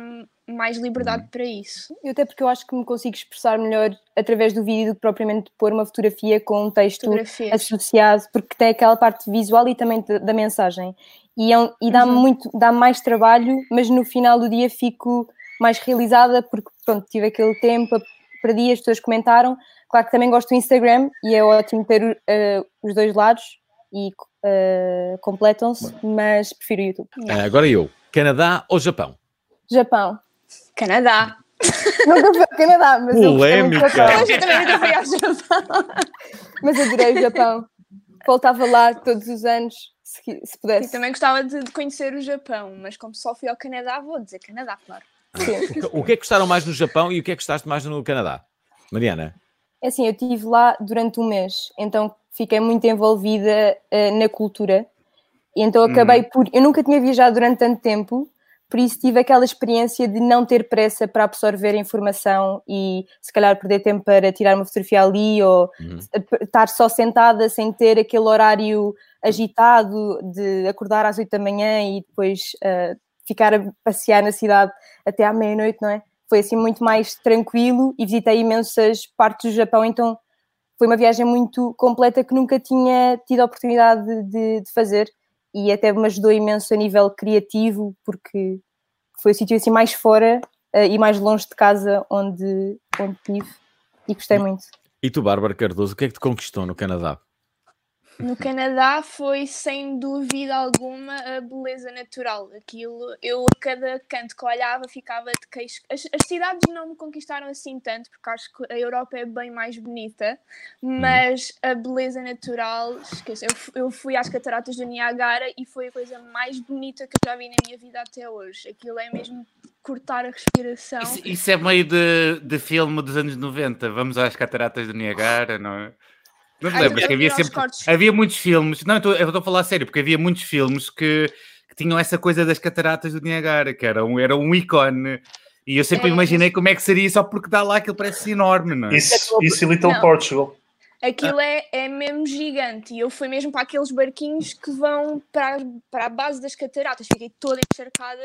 mais liberdade para isso. Eu até porque eu acho que me consigo expressar melhor através do vídeo do que propriamente pôr uma fotografia com um texto Fotografias. associado, porque tem aquela parte visual e também da, da mensagem. E, é um- e dá-me Uhum. muito, dá mais trabalho, mas no final do dia fico mais realizada porque pronto, tive aquele tempo, perdi, as pessoas comentaram. Claro que também gosto do Instagram e é ótimo ter eh, os dois lados e eh, completam-se, mas prefiro o YouTube. Ah, agora eu. Canadá ou Japão? Japão. Canadá. Nunca fui ao Canadá, mas eu Polémica. Japão. Eu também nunca fui ao Japão. Mas adorei o Japão. Voltava lá todos os anos, se, se E pudesse. também gostava de, de conhecer o Japão, mas como só fui ao Canadá, vou dizer Canadá, claro. O que é que gostaram mais no Japão e o que é que gostaste mais no Canadá? Mariana? É assim, eu estive lá durante um mês, então fiquei muito envolvida eh, na cultura. E então acabei por. Eu nunca tinha viajado durante tanto tempo, por isso tive aquela experiência de não ter pressa para absorver a informação e se calhar perder tempo para tirar uma fotografia ali ou Uhum. estar só sentada sem ter aquele horário agitado de acordar às 8 da manhã e depois eh, ficar a passear na cidade até à meia-noite, não é? Foi assim muito mais tranquilo e visitei imensas partes do Japão, então foi uma viagem muito completa que nunca tinha tido a oportunidade de, de- fazer e até me ajudou imenso a nível criativo porque foi o sítio assim mais fora eh, e mais longe de casa onde, onde tive e gostei muito. E tu, Bárbara Cardoso, o que é que te conquistou no Canadá? No Canadá foi sem dúvida alguma a beleza natural. Aquilo, eu a cada canto que olhava ficava de queixo. As, as cidades não me conquistaram assim tanto, porque acho que a Europa é bem mais bonita, mas a beleza natural, esquece, eu, eu fui às cataratas do Niagara e foi a coisa mais bonita que eu já vi na minha vida até hoje. Aquilo é mesmo cortar a respiração. Isso, isso é meio de, de filme dos anos 90. Vamos às cataratas do Niagara, não é? Não lembras eu que havia sempre. cortes. Havia muitos filmes. Não, eu estou- eu estou a falar a sério, porque havia muitos filmes que, que tinham essa coisa das cataratas do Niagara, que era um, era um ícone. E eu sempre É, imaginei como é que seria só porque dá lá aquilo parece enorme, não é? Isso, isso e Little Não. Portugal. Aquilo é, é mesmo gigante e eu fui mesmo para aqueles barquinhos que vão para, para a base das cataratas. Fiquei toda encharcada.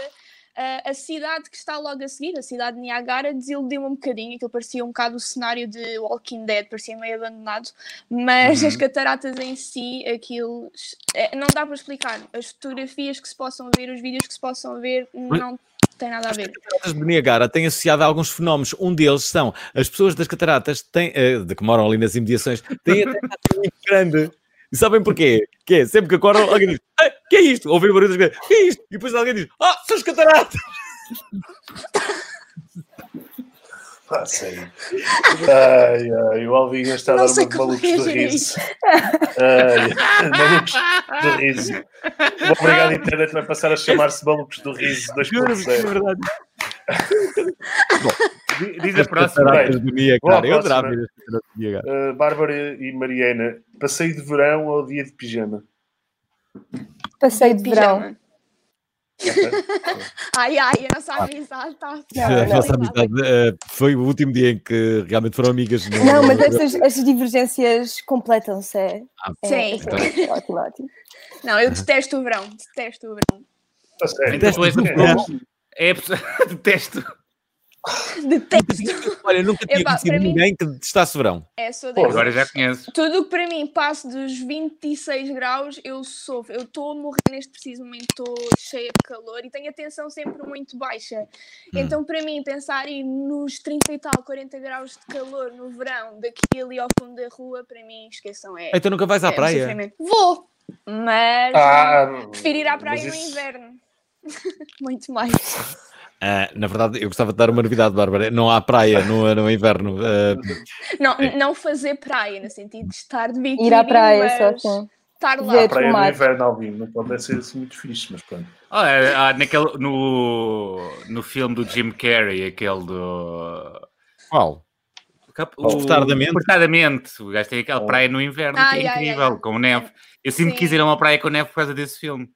Ah, a cidade que está logo a seguir, a cidade de Niagara, desiludiu-me um bocadinho. Aquilo parecia um bocado o cenário de Walking Dead, parecia meio abandonado. Mas Uhum. as cataratas em si, aquilo é, não dá para explicar. As fotografias que se possam ver, os vídeos que se possam ver, não tem nada a ver. cataratas de Niagara têm associado a alguns fenómenos. Um deles são as pessoas das cataratas têm, eh, de que moram ali nas imediações têm a muito grande. E sabem porquê? Que é, sempre que acordam, alguém diz: "Ei, que é isto? Ouvem o barulho das que é isto? E depois alguém diz: Ah, são as cataratas! Ah, sério. Ai, ai, o Alvinho está a dar sei uma de malucos a riso. Ai, malucos do riso. O Obrigado Internet vai passar a chamar-se Malucos do Riso Juro-vos que é 2.0. verdade. Di- Diz a próxima. Eu próxima. Uh, Bárbara e Mariana, passeio de verão ou dia de pijama? Passeio de verão. Pijama. Ai, ai, a nossa amizade está. Não, a nossa amizade eh, foi o último dia em que realmente foram amigas. no- Não, mas essas, essas divergências completam-se. É, Ah, é, Sim. é, ótimo, ótimo. Não, eu detesto o verão, detesto o verão. Então tu és do É. É, a pessoa- detesto. Detesto. Olha, nunca tinha Epá, conhecido para mim- ninguém que detestasse verão. É, sou Pô. Agora já conheço. Tudo o que para mim passe dos 26 graus, eu sofro. Eu estou a morrer neste preciso momento, estou cheia de calor e tenho a tensão sempre muito baixa. Então, para mim, pensar em nos 30 e tal, 40 graus de calor no verão, daqui ali ao fundo da rua, para mim, esqueçam. É, Então nunca vais à é praia? Vou, mas Ah, prefiro ir à praia mas no isso- inverno. muito mais. Ah, na verdade, eu gostava de dar uma novidade, Bárbara. Não há praia no, no inverno. Ah, Não, não fazer praia, no sentido de estar de biquíni, Ir à praia, só mas assim. estar lá. Ver. praia no inverno, Alvinho, não pode ser assim muito fixe, mas pronto. Olha, ah, naquele, no, no filme do Jim Carrey, aquele do. qual? O? Furtadamente. O gajo tem aquela Oh. praia no inverno Ai, que é ai, incrível, ai. com neve. Eu sempre Sim. quis ir a uma praia com neve por causa desse filme.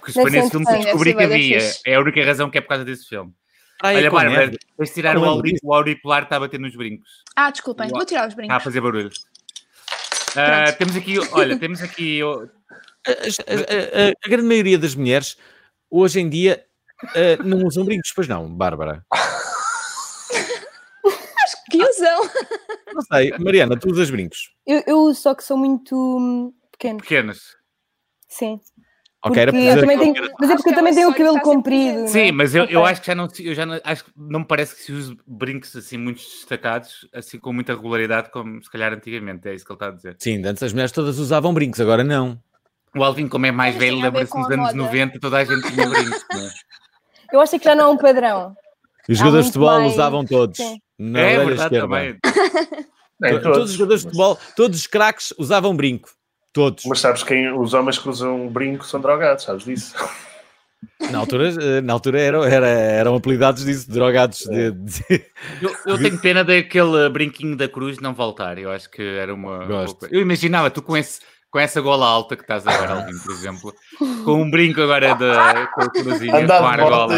Porque Deve foi nesse filme que eu interessante, descobri que havia. É a única razão que é por causa desse filme. Praia Olha, com Bárbara, neve. tens de tirar o, lembro auri- disso. o auricular que está a bater nos brincos. Ah, desculpem, vou tirar os Está a brincos. fazer barulho. Ah, temos aqui, olha, temos aqui. oh, a, a- a- a grande maioria das mulheres, hoje em dia, ah, não usam brincos, pois não, Bárbara? Que usam! Não sei. Mariana, tu usas brincos? Eu, eu uso, só que sou muito hum, pequeno. pequenos. Sim. Ok, era Porque eu também tenho, mas é Acho porque eu é também tenho o cabelo comprido. não Sim, é? mas eu, eu acho que já não, eu já não, acho que não me parece que se use brincos assim muito destacados, assim com muita regularidade, como se calhar antigamente, é isso que ele está a dizer. Sim, antes as mulheres todas usavam brincos, agora não. O Alvin, como é mais Mas velho, lembra-se nos anos moda. 90, toda a gente tinha brincos. não é? Eu acho que já não há um padrão. Os jogadores de futebol mais- usavam todos. Sim. Na é verdade esquerda. também. Nem To- Todos os jogadores de futebol, todos os craques usavam brinco. Todos. Mas sabes quem os homens que usam brinco são drogados, sabes disso? Na altura, eh, na altura eram, era, eram apelidados disso, drogados. De, de- Eu, eu tenho pena daquele brinquinho da cruz não voltar. Eu acho que era uma. Gosto. Eu imaginava tu com, esse, com essa gola alta que estás agora, Alvin, por exemplo, com um brinco agora da, com a cruzinha, com a Andar argola.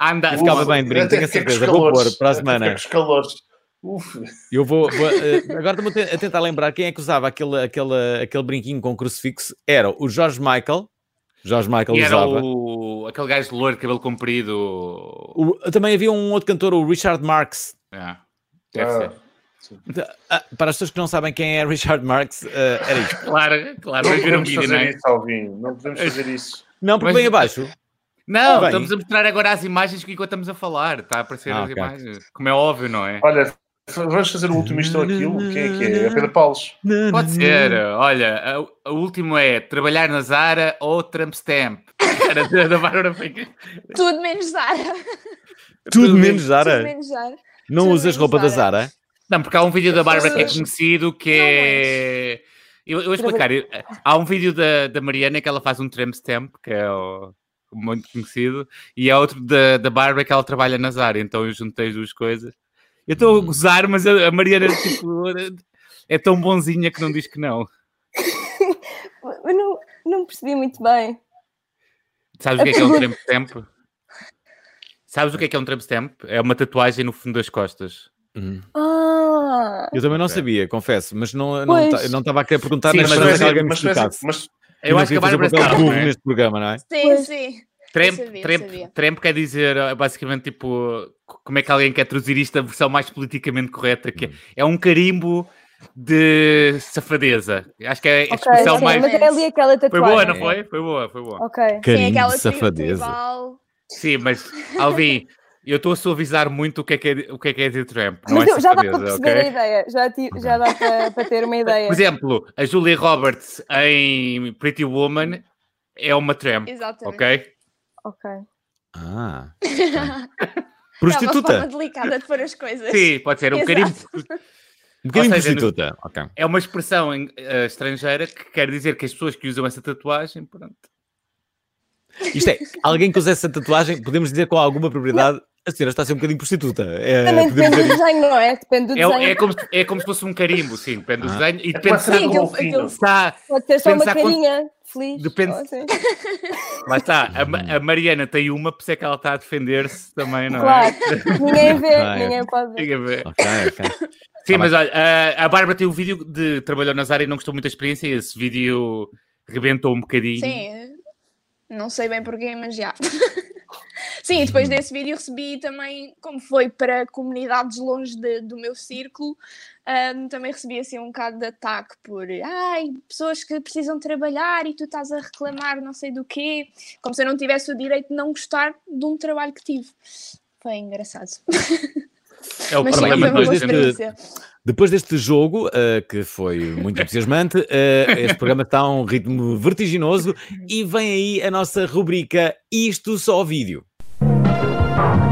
Anda, ficava bem de brinco, tenho a certeza. Vou pôr para a semana. os calores. Uf. Eu vou. vou, eh, agora estou-me a te- a tentar lembrar quem é que usava aquele, aquele, aquele brinquinho com crucifixo. Era o Jorge Michael. Jorge Michael E era usava. o, aquele gajo de loiro, cabelo comprido. O- também havia um outro cantor, o Richard Marx. Ah, deve Ah, ser. Ah, para as pessoas que não sabem quem é Richard Marx, eh, era isto. Claro, claro, Não podemos vídeo, fazer não é? isso, Alvinho. Não podemos fazer isso. Não, porque Mas- vem abaixo. Não, bem. estamos a mostrar agora as imagens que enquanto estamos a falar. Está a aparecer Ah, as ok. imagens. Como é óbvio, não é? Olha, vamos fazer o último isto ou aquilo. Quem é que é? É Pedro Paulos. Pode ser. Olha, a- o último é trabalhar na Zara ou Trump Stamp. Era da, da Bárbara Feica. Tudo menos Zara. Tudo menos Tudo Zara. menos Zara. Não tudo usas roupa da Zara. Zara? Não, porque há um vídeo da Bárbara que é conhecido que é. Eu, eu vou explicar. Há um vídeo da, da Mariana que ela faz um tramp stamp, que é o- muito conhecido, e há outro da, da Bárbara que ela trabalha na Zara, então eu juntei as duas coisas. Eu estou a gozar, mas a, Mariana tipo, é tão bonzinha que não diz que não. Eu não, não percebi muito bem. Sabes o que é que é um tramp stamp? Sabes o que é que é um tramp stamp? É uma tatuagem no fundo das costas. Uhum. Ah! Eu também não sabia, confesso, mas não não estava a querer perguntar, Sim, mas mas parece não que alguém me mas, explicasse. mas Eu acho que a Bárbara não é? neste programa, não é? Sim, Pois. sim. Tramp, sabia, tramp quer dizer eh, basicamente tipo como é que alguém quer traduzir isto a versão mais politicamente correta, que é um carimbo de safadeza. Acho que é a expressão sim, mais. mas é ali aquela Foi tatuagem. boa, não foi? Foi boa, foi boa. Ok. Sim, de tri- safadeza. tribal. Sim, mas Alvin, eu estou a suavizar muito o que é que é, o que é, que é dizer tramp. Não Mas é já dá para perceber a ok? ideia. Já, ti- já dá para, para ter uma ideia. Por exemplo, a Julia Roberts em Pretty Woman é uma tramp, Exatamente. ok? Ok. Ah. É uma Prostituta. forma delicada de pôr as coisas. Sim, pode ser um carimbo. Um bocadinho seja, no- prostituta. Ok. É uma expressão em- eh, estrangeira que quer dizer que as pessoas que usam essa tatuagem, pronto. Isto é, alguém que usa essa tatuagem, podemos dizer com alguma propriedade, a senhora está a ser um bocadinho prostituta. É, Também depende do desenho, não é? Depende do É, desenho. é como, se- é como se fosse um carimbo, sim, depende do Ah. desenho. E É depende se está. Pode ser só uma carinha feliz. Depende- ou assim. Lá está. A, a Mariana tem uma, por isso é que ela está a defender-se também, não Claro. é? Ninguém vê, Ah, é. ninguém pode ver. A ver. Ok, ok. Sim, Tá mas olha, a, a Bárbara tem um vídeo de trabalhou na Zara e não gostou muito da experiência. E esse vídeo rebentou um bocadinho. Sim, não sei bem porquê, mas já. Sim, depois desse vídeo recebi também, como foi para comunidades longe de- do meu círculo, ahm, também recebi assim um bocado de ataque por ai, pessoas que precisam trabalhar e tu estás a reclamar não sei do quê, como se eu não tivesse o direito de não gostar de um trabalho que tive. Foi engraçado. É o Mas sim, problema boa depois deste-. Depois deste jogo, eh, que foi muito entusiasmante, eh, este programa está a um ritmo vertiginoso e vem aí a nossa rubrica Isto Só Vídeo. Não, mas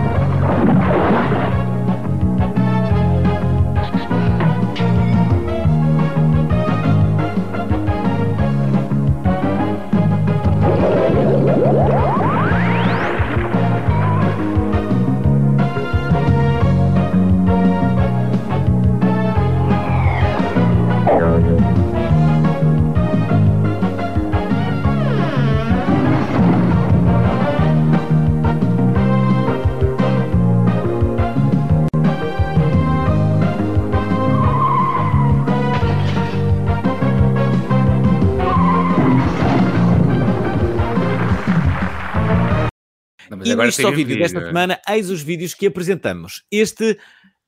agora só um vídeo desta semana, eis os vídeos que apresentamos. Este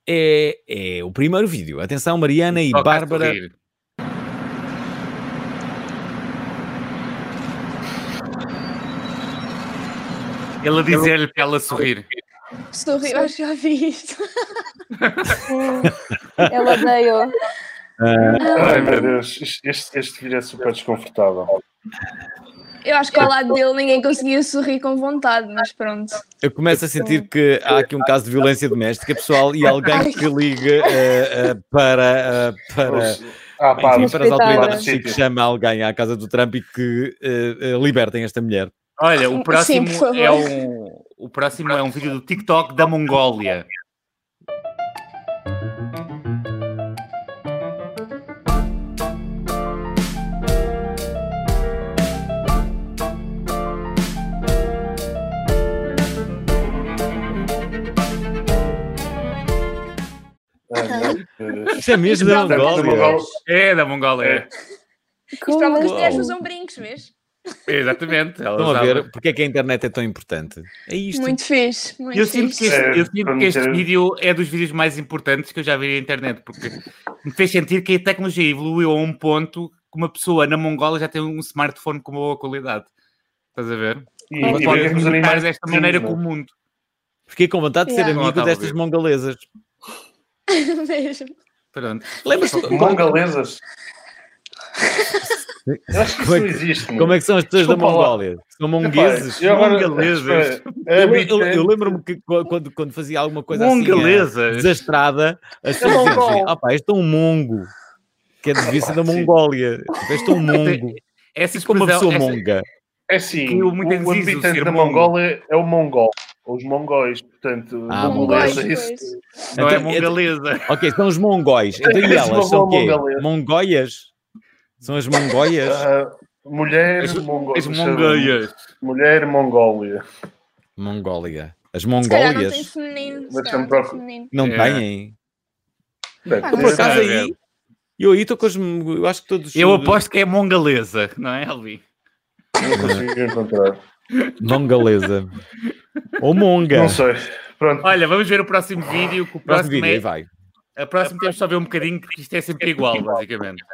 é, é o primeiro vídeo. Atenção, Mariana e Bárbara. Ele a dizer-lhe para ela sorrir. Sorri, eu acho que já vi isto. Ela odeia. Ai meu Deus, este, este, este vídeo é super desconfortável. Eu acho que ao lado dele ninguém conseguia sorrir com vontade, mas pronto. Eu começo a sentir que há aqui um caso de violência doméstica, pessoal, e alguém que liga eh, eh, para, eh, para, Ah, pá, enfim, para as autoridades e que chama alguém à casa do Trump e que libertem esta mulher. Olha, o próximo por favor. é um o próximo é um vídeo do TikTok da Mongólia. Isso é mesmo da Isto Mongólia. Mongólia. É da Mongólia. É. Isto Uau. mulheres usam brincos, vês? Exatamente. ela Estão a ver porque é que a internet é tão importante? É isto. Muito fixe, muito Eu sinto, que fixe. este, É, eu sinto que este vídeo é dos vídeos mais importantes que eu já vi na internet, porque me fez sentir que a tecnologia evoluiu a um ponto que uma pessoa na Mongola já tem um smartphone com boa qualidade. Estás a ver? E, e pode ver que os comunicar animais desta maneira com é? o mundo. Fiquei com vontade de ser Yeah. amigo destas mongolesas. Mesmo. Pronto. Lembras-te? Mongalesas. Eu acho que Como é isso que- existe. Como é que são as pessoas da lá. Mongólia? São mongueses? Epá, agora- espera, Eu, é eu- eu bit- lembro-me que quando, quando fazia alguma coisa assim Mongalesas. desastrada, as pessoas diziam assim, ah pá, este é um mongo, que é devia ser da Sim. Mongólia. Este é um mongo. Essa Como uma expressão, pessoa essa- monga. É assim, que o o, habitante da. Mongólia é o mongol. Os mongóis, portanto, Ah, mongolesa, mongóis, isso. não é Então, mongalesa. Ok, são os mongóis. Então e elas são o quê? mongalesa. Mongóias? São as mongóias? Ah, mulher, As, mongólia. as mongóias. Mulher, Mongólia. Mongólia. As Se calhar não tem mongólias feminino. Não tem procurar. feminino. não É. têm. Ah, ter. por acaso, É. aí... Eu aí estou com os... Eu acho que todos... Eu aposto que é mongalesa, não é, Alvin? Não consigo encontrar. Mongalesa. Ou monga. Não sei. Pronto. Olha, vamos ver o próximo vídeo. Que o Próximo próximo vídeo, aí é... vai. A próxima temos só ver um bocadinho, porque isto é sempre igual, basicamente.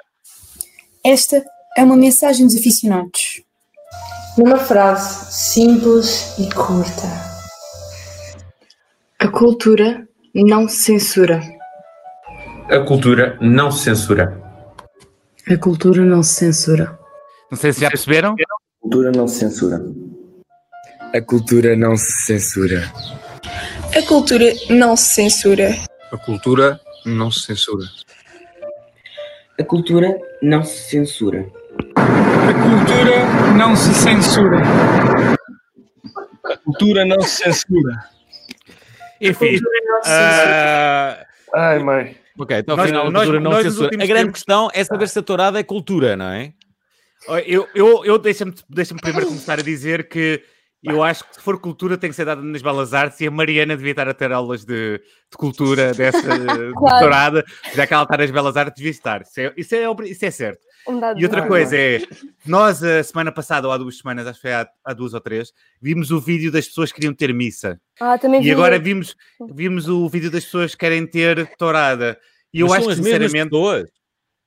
Esta é uma mensagem dos aficionados. Numa frase simples e curta. A cultura não censura. A cultura não se censura. A cultura não se censura. Não sei se já perceberam. A cultura não se censura. A cultura não se censura. A cultura não se censura. A cultura não se censura. A cultura não se censura. A cultura não se censura. A cultura não se censura. Enfim. ah, Ai, mãe. Ok, então Nós- afinal a nós- cultura não nós se nos censura. A grande tempos- questão é saber se a tourada é cultura, não é? Eu, eu, eu deixa-me deixa primeiro começar a dizer que eu acho que se for cultura tem que ser dada nas belas artes e a Mariana devia estar a ter aulas de, de cultura dessa doutorada, já que ela está nas belas artes, devia estar. Isso é, isso é, isso é certo. Um dado E outra coisa é, nós a semana passada, ou há duas semanas, acho que foi há, há duas ou três, vimos o vídeo das pessoas que queriam ter missa. Ah, também E vi. agora vimos, vimos o vídeo das pessoas que querem ter tourada. E eu Mas acho que, sinceramente, pessoas.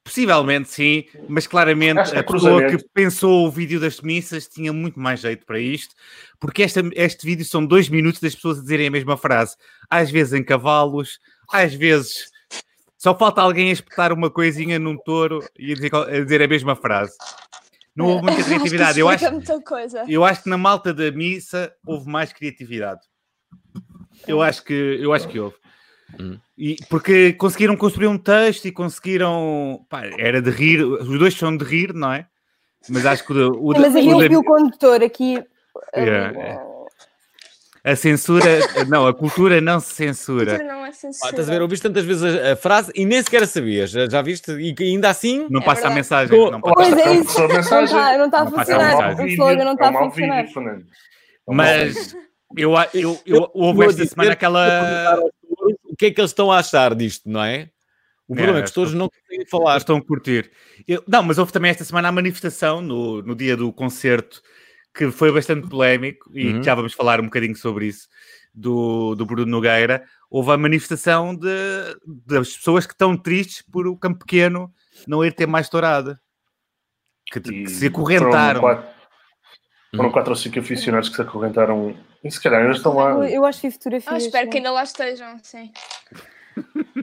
Possivelmente sim, mas claramente que é a pessoa cruzamento. que pensou o vídeo das missas tinha muito mais jeito para isto, porque esta, este vídeo são dois minutos das pessoas a dizerem a mesma frase, às vezes em cavalos, às vezes só falta alguém a espetar uma coisinha num touro e a dizer, a dizer a mesma frase. Não houve muita criatividade. Eu acho, eu acho que na malta da missa houve mais criatividade. Eu acho que, eu acho que houve. Hum. E, porque conseguiram construir um texto e conseguiram. Pá, era de rir, os dois são de rir, não é? Mas acho que o, o, mas o havia um da- fio condutor aqui. Yeah, ah, é. a censura, não, a cultura não se censura. Cultura não é Ah, censura. estás a ver? Ouviste tantas vezes a, a frase e nem sequer a sabias. Já, já viste? E ainda assim. Não passa a verdade. mensagem. Tô- Não passa Pois é isso. a Não mensagem. está não tá a Não passa a É funcionar. mensagem. O slogan não está É a funcionar. É mau vídeo. Mas eu, a- eu, eu, houve Vou esta semana que aquela. O que é que eles estão a achar disto, não é? O problema é, É, que todos não conseguem falar. estão a curtir. Eu- não, mas houve também esta semana a manifestação no, no dia do concerto que foi bastante polémico e Uhum. já vamos falar um bocadinho sobre isso do, do Bruno Nogueira. Houve a manifestação de, das pessoas que estão tristes por o Campo Pequeno não ir ter mais tourada. Que, que se acorrentaram. Foram quatro, foram quatro ou cinco aficionados que se acorrentaram. E se calhar ainda estão lá. Eu, acho que fotografias. Ah, espero que sim. ainda lá estejam, sim.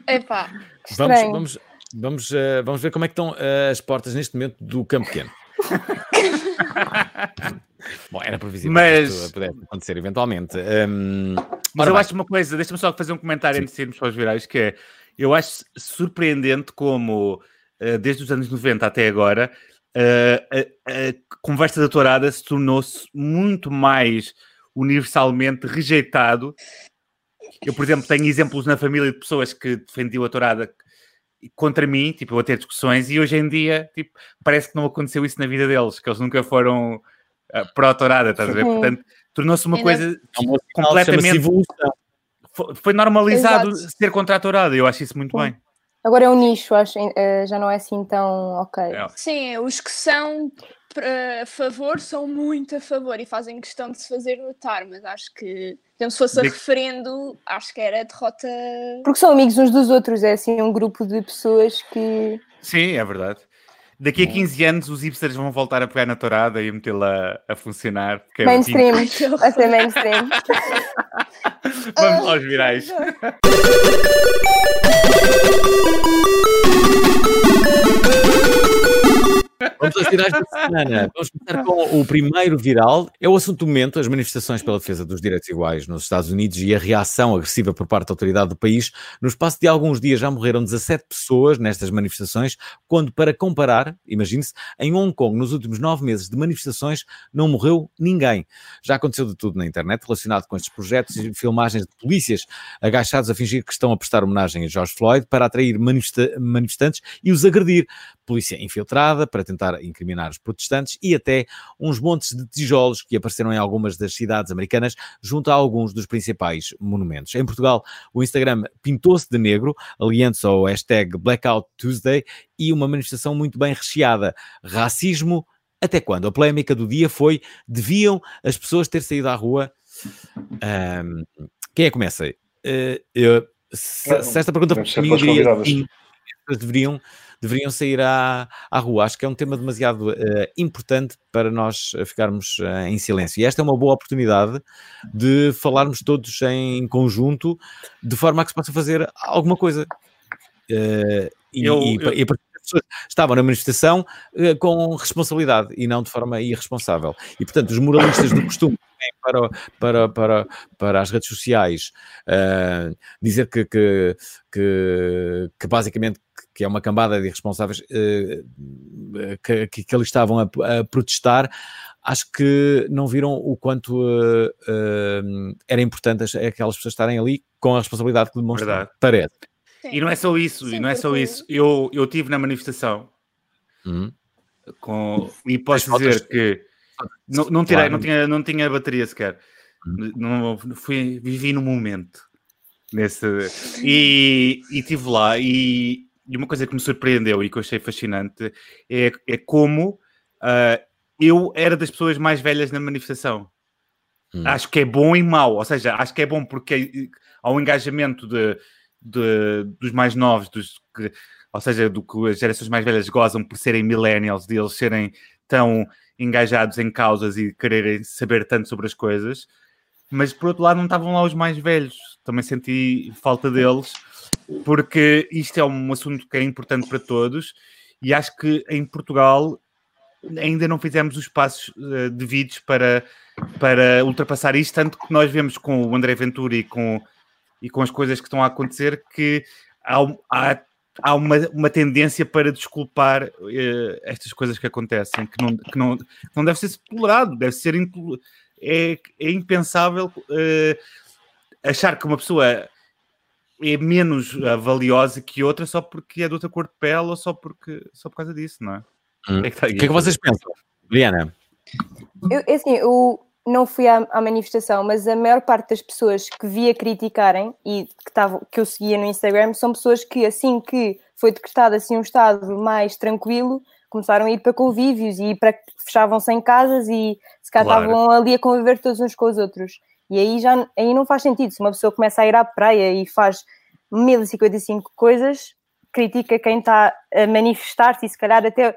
Epá, Vamos, vamos, vamos, eh, vamos ver como é que estão eh, as portas neste momento do campo pequeno. Bom, era previsível Mas- que isto pudesse acontecer eventualmente. Hum, Mas eu bem. acho uma coisa, deixa-me só fazer um comentário antes de irmos para os virais, que é, eu acho surpreendente como, eh, desde os anos 90 até agora, a, a conversa da tourada se tornou-se muito mais universalmente rejeitado. Eu, por exemplo, tenho exemplos na família de pessoas que defendiam a tourada contra mim, tipo, eu a ter discussões, e hoje em dia, tipo, parece que não aconteceu isso na vida deles, que eles nunca foram uh, pró-tourada, estás a ver? Portanto, tornou-se uma Ainda- coisa É completamente foi, normalizado Exato. ser contra a tourada. Eu acho isso muito Sim. bem. Agora é um nicho, acho. eh, já não é assim tão ok. É. sim, os que são a favor são muito a favor e fazem questão de se fazer notar, mas acho que, se fosse a De- referendo, acho que era a derrota. Porque são amigos uns dos outros, é assim um grupo de pessoas que. Sim, é verdade. Daqui a 15 anos os hipsters vão voltar a pegar na tourada e metê-la a funcionar. é Mainstream, vai ser mainstream. Vamos aos virais. Vamos aos virais da semana. Vamos começar com o primeiro viral. É o assunto do momento, as manifestações pela defesa dos direitos iguais nos Estados Unidos e a reação agressiva por parte da autoridade do país. No espaço de alguns dias já morreram 17 pessoas nestas manifestações, quando, para comparar, imagine-se, em Hong Kong, nos últimos nove meses de manifestações, não morreu ninguém. Já aconteceu de tudo na internet relacionado com estes projetos e filmagens de polícias agachados a fingir que estão a prestar homenagem a George Floyd para atrair manifesta- manifestantes e os agredir. Polícia infiltrada para tentar incriminar os protestantes e até uns montes de tijolos que apareceram em algumas das cidades americanas junto a alguns dos principais monumentos. Em Portugal, o Instagram pintou-se de negro, aliando-se ao hashtag Blackout Tuesday e uma manifestação muito bem recheada. Racismo até quando? A polémica do dia foi: deviam as pessoas ter saído à rua? Ahm, quem é que começa? Eh, eu- se, se esta pergunta diria sim, deveriam, deveriam sair à, à rua. Acho que é um tema demasiado eh, importante para nós eh, ficarmos eh, em silêncio. E esta é uma boa oportunidade de falarmos todos em conjunto, de forma a que se possa fazer alguma coisa. Eh, e, Eu- e, eu- e pessoas estavam na manifestação com responsabilidade e não de forma irresponsável. E, portanto, os moralistas do costume para, para, para, para as redes sociais eh, dizer que, que, que, que basicamente que é uma cambada de irresponsáveis eh, que, que, que ali estavam a, a protestar, acho que não viram o quanto eh, eh, era importante as- aquelas pessoas estarem ali com a responsabilidade que demonstram. Verdade. Parece. E não é só isso, e não é só porque- isso. Eu eu estive na manifestação Uhum. com, e posso As fotos- dizer que não, não, tirei, Claro. não, tinha, não tinha bateria sequer. Uhum. Não, fui, vivi no momento. Nesse, e e estive lá e, e uma coisa que me surpreendeu e que eu achei fascinante é, é como ah, eu era das pessoas mais velhas na manifestação. Hum. Acho que é bom e mau, ou seja, acho que é bom porque há um engajamento de, de- dos mais novos, dos que, ou seja, do que as gerações mais velhas gozam por serem millennials, de eles serem tão engajados em causas e quererem saber tanto sobre as coisas, mas por outro lado não estavam lá os mais velhos, também senti falta deles, porque isto é um assunto que é importante para todos e acho que em Portugal ainda não fizemos os passos eh, devidos para, para ultrapassar isto, tanto que nós vemos com o André Ventura e com, e com as coisas que estão a acontecer que há, há, há uma, uma tendência para desculpar eh, estas coisas que acontecem, que não, que não, que não deve ser tolerado, deve ser é, é impensável eh, achar que uma pessoa é menos ah, valiosa que outra só porque é de outra cor de pele ou só, porque, só por causa disso, não é? Hum. É que tá O que é que vocês pensam? Liana? Eu, é assim, eu não fui à, à manifestação, mas a maior parte das pessoas que via criticarem e que, tavam, que eu seguia no Instagram são pessoas que, assim que foi decretado assim um estado mais tranquilo, começaram a ir para convívios e para fechavam-se em casas e se cá Claro. estavam ali a conviver todos uns com os outros. E aí já aí não faz sentido. Se uma pessoa começa a ir à praia e faz 1055 coisas, critica quem está a manifestar-se e se calhar até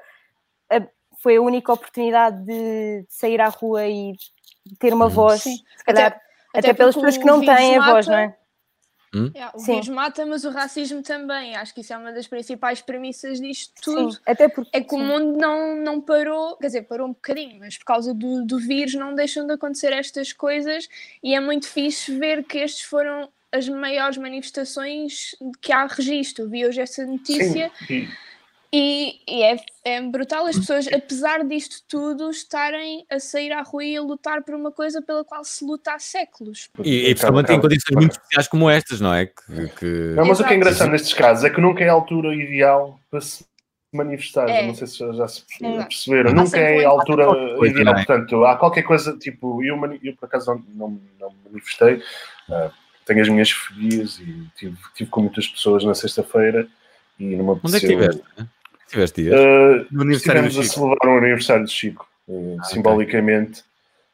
a- foi a única oportunidade de, sair à rua e ter uma voz, Sim. se calhar, Até- até, até pelas pessoas que não têm a voz, mata- não é? Yeah, o Sim. vírus mata, mas o racismo também. Acho que isso é uma das principais premissas disto tudo. Sim, até porque É que o mundo não, não parou, quer dizer, parou um bocadinho, mas por causa do, do vírus não deixam de acontecer estas coisas e é muito fixe ver que estes foram as maiores manifestações que há registro. Vi hoje essa notícia Sim. E, e é, é brutal as pessoas, apesar disto tudo, estarem a sair à rua e a lutar por uma coisa pela qual se luta há séculos. E, e principalmente em condições muito especiais como estas, não é? Que, que- Não, mas o que é Exato. engraçado nestes casos é que nunca é a altura ideal para se manifestar. É. Não sei se já, já se Exato. perceberam. Nunca é a altura. Coisa, ideal. é? Portanto, há qualquer coisa, tipo, eu, eu por acaso não, não, não me manifestei. ah, tenho as minhas fobias e tive, tive com muitas pessoas na sexta-feira e numa Onde é que estiveste? Estiveste dias? Uh, No aniversário do estivemos a celebrar o aniversário de Chico, uh, simbolicamente.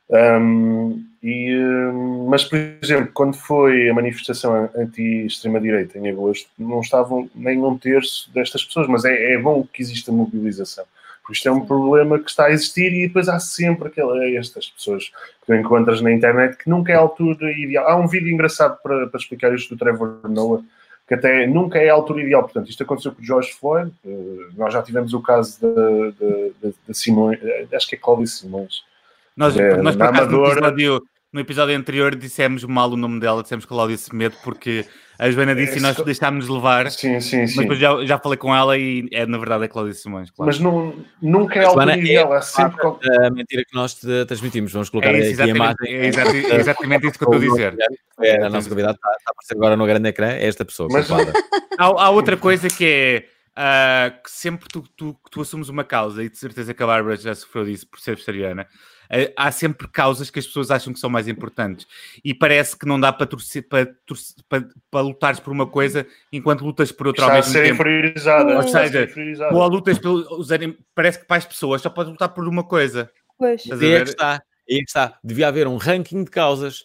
Um, e, um, mas, por exemplo, quando foi a manifestação anti-extrema-direita em agosto, não estavam nem um terço destas pessoas, mas é, é bom que exista mobilização. Porque isto é um problema que está a existir e depois há sempre aquela, estas pessoas que tu encontras na internet que nunca é a altura ideal. Há um vídeo engraçado para, para explicar isto do Trevor Noah, que até nunca é a altura ideal. Portanto, isto aconteceu com o George Floyd, uh, nós já tivemos o caso da Simões, eh, acho que é Cláudia Simões. Nós, É, nós por acaso, no episódio, no episódio anterior dissemos mal o nome dela, dissemos Cláudia Semedo, porque a Joana disse e nós Esse- deixámos-nos levar. Sim, sim, Mas sim. depois já, já falei com ela e é, na verdade é Cláudia Simões, claro. Mas não, nunca é a altura Joana, ideal, há sempre qualquer... a mentira que nós te transmitimos. Vamos colocar É isso, aqui a exatamente, imagem. é exato- é exatamente isso que eu estou a dizer. É, a nossa convidada está, está a aparecer agora no grande ecrã. É esta pessoa. Mas- há, há outra coisa que é ah, que sempre tu, tu, que tu assumes uma causa, e de certeza que a Bárbara já sofreu disso por ser vegetariana, ah, há sempre causas que as pessoas acham que são mais importantes. E parece que não dá para, torcer, para, torcer- para, para lutares por uma coisa enquanto lutas por outra Está ao a mesmo ser tempo. inferiorizada, Ou a seja, ou lutas pelos parece que para as pessoas só podes lutar por uma coisa. Pois. Estás a Aí é que está. Aí é que está. Devia haver um ranking de causas.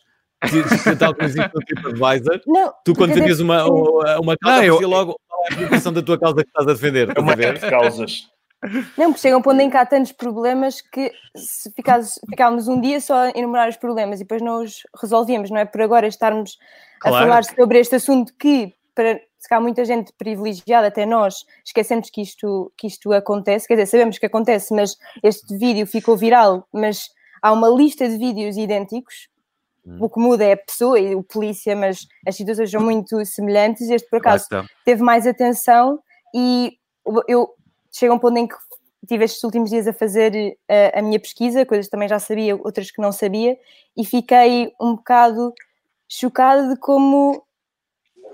Tal existe no TripAdvisor. Não, Tu, quando terias uma, uma, uma causa, Não, eu- dizia logo é a aplicação da tua causa que estás a defender. É uma ver? de causas. Não, porque chega um ponto em que há tantos problemas que se ficávamos um dia só a enumerar os problemas e depois não os resolvíamos, não é? Por agora estarmos Claro. a falar sobre este assunto que, para se calhar muita gente privilegiada, até nós, esquecemos que isto, que isto acontece, quer dizer, sabemos que acontece, mas este vídeo ficou viral, mas há uma lista de vídeos idênticos. O que muda é a pessoa e o polícia, mas as situações são muito semelhantes. Este, por acaso, teve mais atenção e eu chega um ponto em que tive estes últimos dias a fazer eh, a minha pesquisa, coisas que também já sabia, outras que não sabia, e fiquei um bocado chocada de como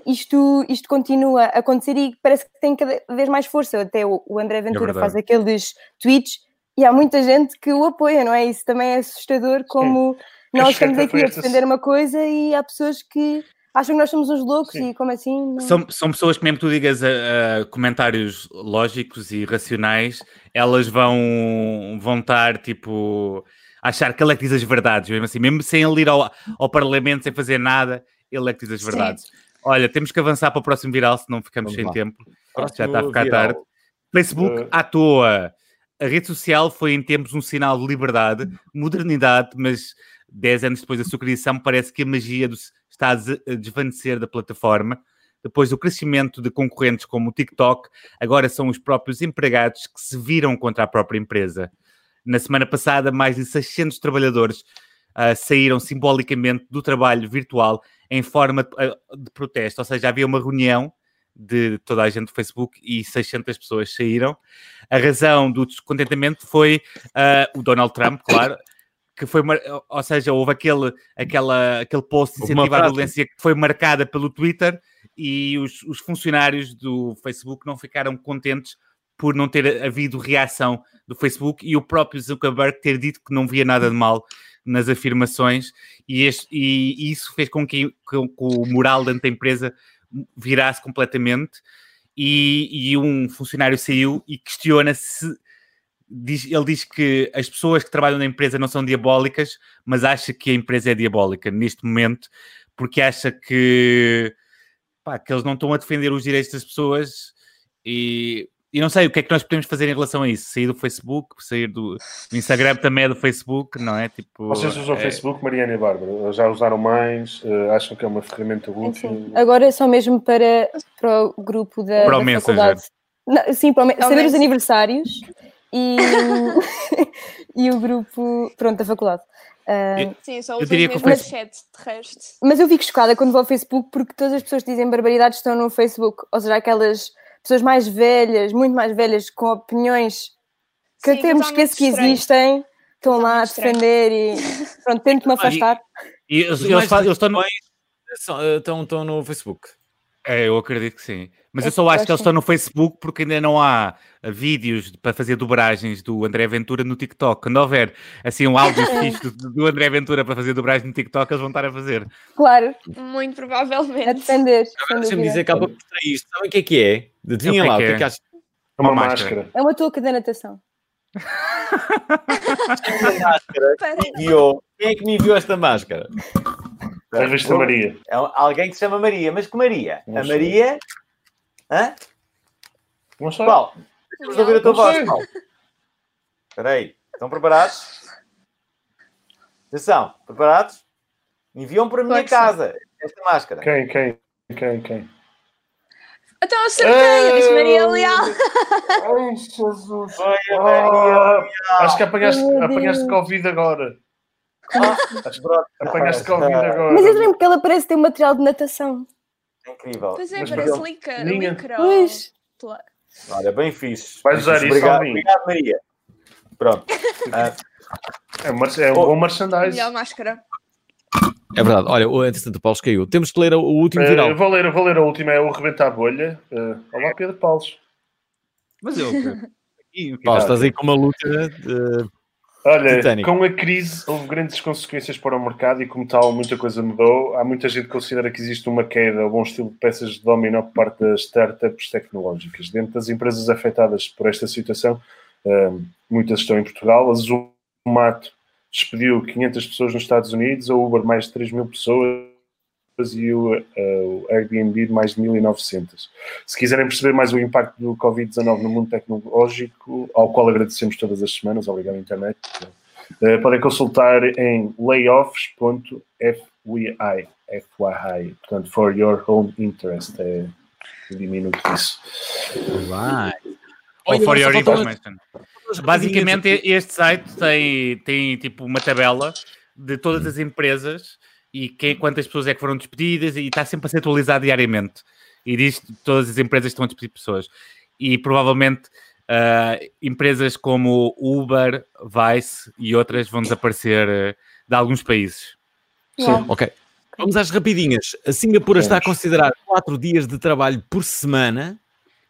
isto, isto continua a acontecer e parece que tem cada vez mais força. Até o, o André Ventura verdade. faz aqueles tweets e há muita gente que o apoia, não é? Isso também é assustador como nós estamos aqui a esta- defender uma coisa e há pessoas que acham que nós somos uns loucos e como assim? Não... São, são pessoas que mesmo que tu digas a, a comentários lógicos e racionais, elas vão, vão estar tipo a achar que ele é que diz as verdades, mesmo assim, mesmo sem ele ir ao, ao Parlamento sem fazer nada, ele é que diz as Sim. verdades. Olha, temos que avançar para o próximo viral, senão ficamos Vamos sem lá. tempo. Próximo Já está a ficar viral. tarde. Facebook Uh, à toa. A rede social foi em tempos um sinal de liberdade, modernidade, mas 10 anos depois da sua criação parece que a magia do- está a des- a desvanecer da plataforma. Depois do crescimento de concorrentes como o TikTok, agora são os próprios empregados que se viram contra a própria empresa. Na semana passada, mais de 600 trabalhadores ah, saíram simbolicamente do trabalho virtual em forma de, ah, de protesto, ou seja, havia uma reunião de toda a gente do Facebook e 600 pessoas saíram. A razão do descontentamento foi ah, o Donald Trump, claro, que foi, mar- ou seja, houve aquele, aquela, aquele post de incentivo à violência que foi marcada pelo Twitter e os, os funcionários do Facebook não ficaram contentes por não ter havido reação do Facebook e o próprio Zuckerberg ter dito que não via nada de mal nas afirmações e, este- e isso fez com que, com que o moral dentro da empresa virasse completamente e, e um funcionário saiu e questiona se diz- ele diz que as pessoas que trabalham na empresa não são diabólicas, mas acha que a empresa é diabólica neste momento, porque acha que, pá, que eles não estão a defender os direitos das pessoas e, e não sei o que é que nós podemos fazer em relação a isso. Sair do Facebook, sair do, do Instagram também é do Facebook, não é? Tipo, Vocês usam é- Facebook, Mariana e Bárbara? Já usaram mais? Eh, acham que é uma ferramenta útil? Agora é só mesmo para, para o grupo da, Para o da Messenger. faculdade. Não, sim, para o o saber os aniversários e, e o grupo pronto, da faculdade. Ah, Sim, só Eu usas diria que o mesmo chat, de resto. mas eu fico chocada quando vou ao Facebook porque todas as pessoas que dizem barbaridades estão no Facebook. Ou seja, aquelas pessoas mais velhas, muito mais velhas, com opiniões que Sim, até me esqueço que estranho. existem, estão lá a estranho. defender e pronto, tento-me afastar. E eles, Os eles eles estão no, São- eh, Estão, estão no Facebook. É, eu acredito que sim. Mas Eu eu só acho que eles estão no Facebook porque ainda não há ah, vídeos de- para fazer dobragens do André Ventura no TikTok. Quando houver assim um áudio fixe do, do André Ventura para fazer dobragem no TikTok, eles vão estar a fazer. Claro, Muito a provavelmente. defender. sem Deixa-me dizer que há pouco isto. Sabem o que é que é? Adivinha que é lá, o que é é? que achas? É uma máscara. É uma touca da natação. Quem é que me enviou esta máscara? A revista Maria. É alguém que se chama Maria. Mas que Maria? A. Maria. Hã? Não sei. Qual? Vamos ouvir a tua voz. Paulo. Espera aí. Estão preparados? Atenção, preparados? Enviam para a minha casa esta máscara. Quem, quem, quem, quem? Então acertei, eu disse Maria Leal. Ai, Jesus. Maria Ah, acho que apanhaste, apanhaste. Covid agora. Acho que apanhaste Ah, Covid agora. Mas eu lembro que ela parece ter um material de natação. Incrível. Pois é, Mas parece para- lica, micro. Pois. Olha, bem fixe. Vais usar isso, Obrigado, obrigado, Maria. Pronto. Ah, É mar- é um Oh. bom merchandise. Melhor máscara. É verdade. Olha, o entretanto, o Paulo caiu. Temos que ler o último Eh, viral. eu vou ler, eu vou ler a última, é o Rebenta a Bolha. Eh, olá, Pedro Paulos. Mas eu. Aqui, Paulo, estás aí com uma luta. eh, Olha, Titânico. com a crise houve grandes consequências para o mercado e, como tal, muita coisa mudou. Há muita gente que considera que existe uma queda ou bom estilo de peças de dominó por parte das startups tecnológicas. Dentro das empresas afetadas por esta situação, eh, muitas estão em Portugal. A Zumato despediu 500 pessoas nos Estados Unidos, a Uber mais de 3 mil pessoas e o, eh, o Airbnb mais de 1.900. Se quiserem perceber mais o impacto do Covid-19 no mundo tecnológico, ao qual agradecemos todas as semanas, obrigado internet, eh, podem consultar em layoffs.fyi, FYI, portanto, for your own interest, é diminuto disso. Vai. Ou for your information. Basicamente, este site tem, tem tipo uma tabela de todas as empresas e quem, quantas pessoas é que foram despedidas e está sempre a ser atualizado diariamente. E diz que todas as empresas estão a despedir pessoas. E provavelmente ah, empresas como Uber, Vice e outras vão desaparecer ah, de alguns países. Sim, ok. Vamos às rapidinhas. A Singapura está a considerar 4 dias de trabalho por semana.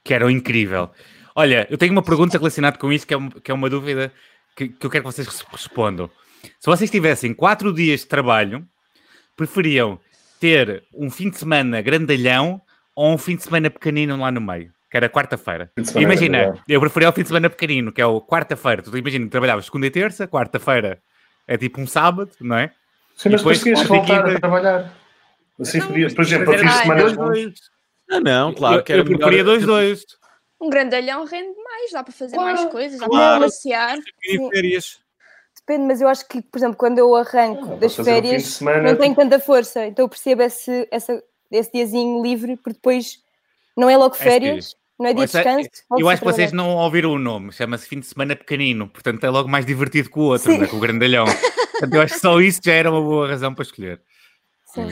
Que era incrível. Olha, eu tenho uma pergunta relacionada com isso, que é, um- que é uma dúvida que, que eu quero que vocês res- respondam. Se vocês tivessem quatro dias de trabalho, preferiam ter um fim de semana grandalhão ou um fim de semana pequenino lá no meio? Que era quarta-feira. Imagina, eu preferia o fim de semana pequenino, que é o quarta-feira. Tu imagina trabalhavas segunda e terça, quarta-feira é tipo um sábado, não é? Sim, mas depois e voltar a quinta- trabalhar. Assim, podia, por exemplo, a fins de semana dois, dois. Ah, não, claro Eu- que era eu preferia melhor- dois, dois. Um grandalhão rende mais, dá para fazer Claro. mais coisas, dá Claro. para passear. Férias. Depende, mas eu acho que, por exemplo, quando eu arranco das um fim de férias, semana, não tenho tanta força. Então eu percebo esse, essa, esse diazinho livre, porque depois não é logo É férias, não é dia de descanso. Eu volto-se a acho que vocês não ouviram o nome, chama-se fim de semana pequenino, portanto é logo mais divertido que o outro, Sim. né, com o grandalhão. Portanto, eu acho que só isso já era uma boa razão para escolher. Sim.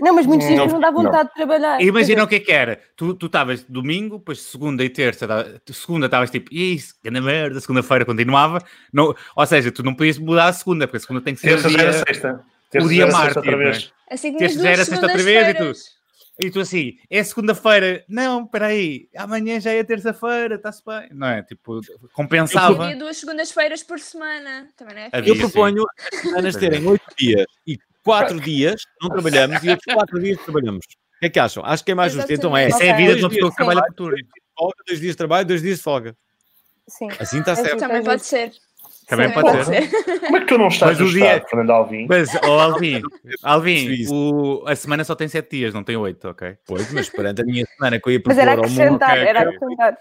Não, mas muitos dias Não, não, dá vontade de trabalhar. Imagina o que é que era. Tu tu estavas domingo, depois segunda e terça, da- segunda estavas tipo, isso, grande merda, segunda-feira continuava. Não, ou seja, tu não podias mudar a segunda, porque a segunda tem que ser Terça o dia, era sexta. o dia era mártir. não é? vez. Assim Terça tinhas já era duas sexta outra vez e tu, e tu assim, é segunda-feira. Não, espera amanhã já é terça-feira, está-se bem. Não é? Tipo, compensava. Havia duas segundas-feiras por semana. Também não é Havia, Eu proponho as semanas terem 8 dias e 4 dias não trabalhamos e outros 4 dias trabalhamos. O que é que acham? Acho que é mais justo. Então é. Essa é a vida de uma pessoa que trabalha por turno. folga, dois dias de trabalho, dois dias de folga. Sim. Assim está certo. Também pode ser. Também Sim, pode ser. Como é que tu não estás Mas o dia- estado, Fernando Alvim? Mas, oh, Alvin, Alvin Percebi isso. o- a semana só tem 7 dias, não tem 8, ok? Pois, mas perante a minha semana que eu ia Mas propor era ao mundo. acrescentar, ok, era ok. acrescentar.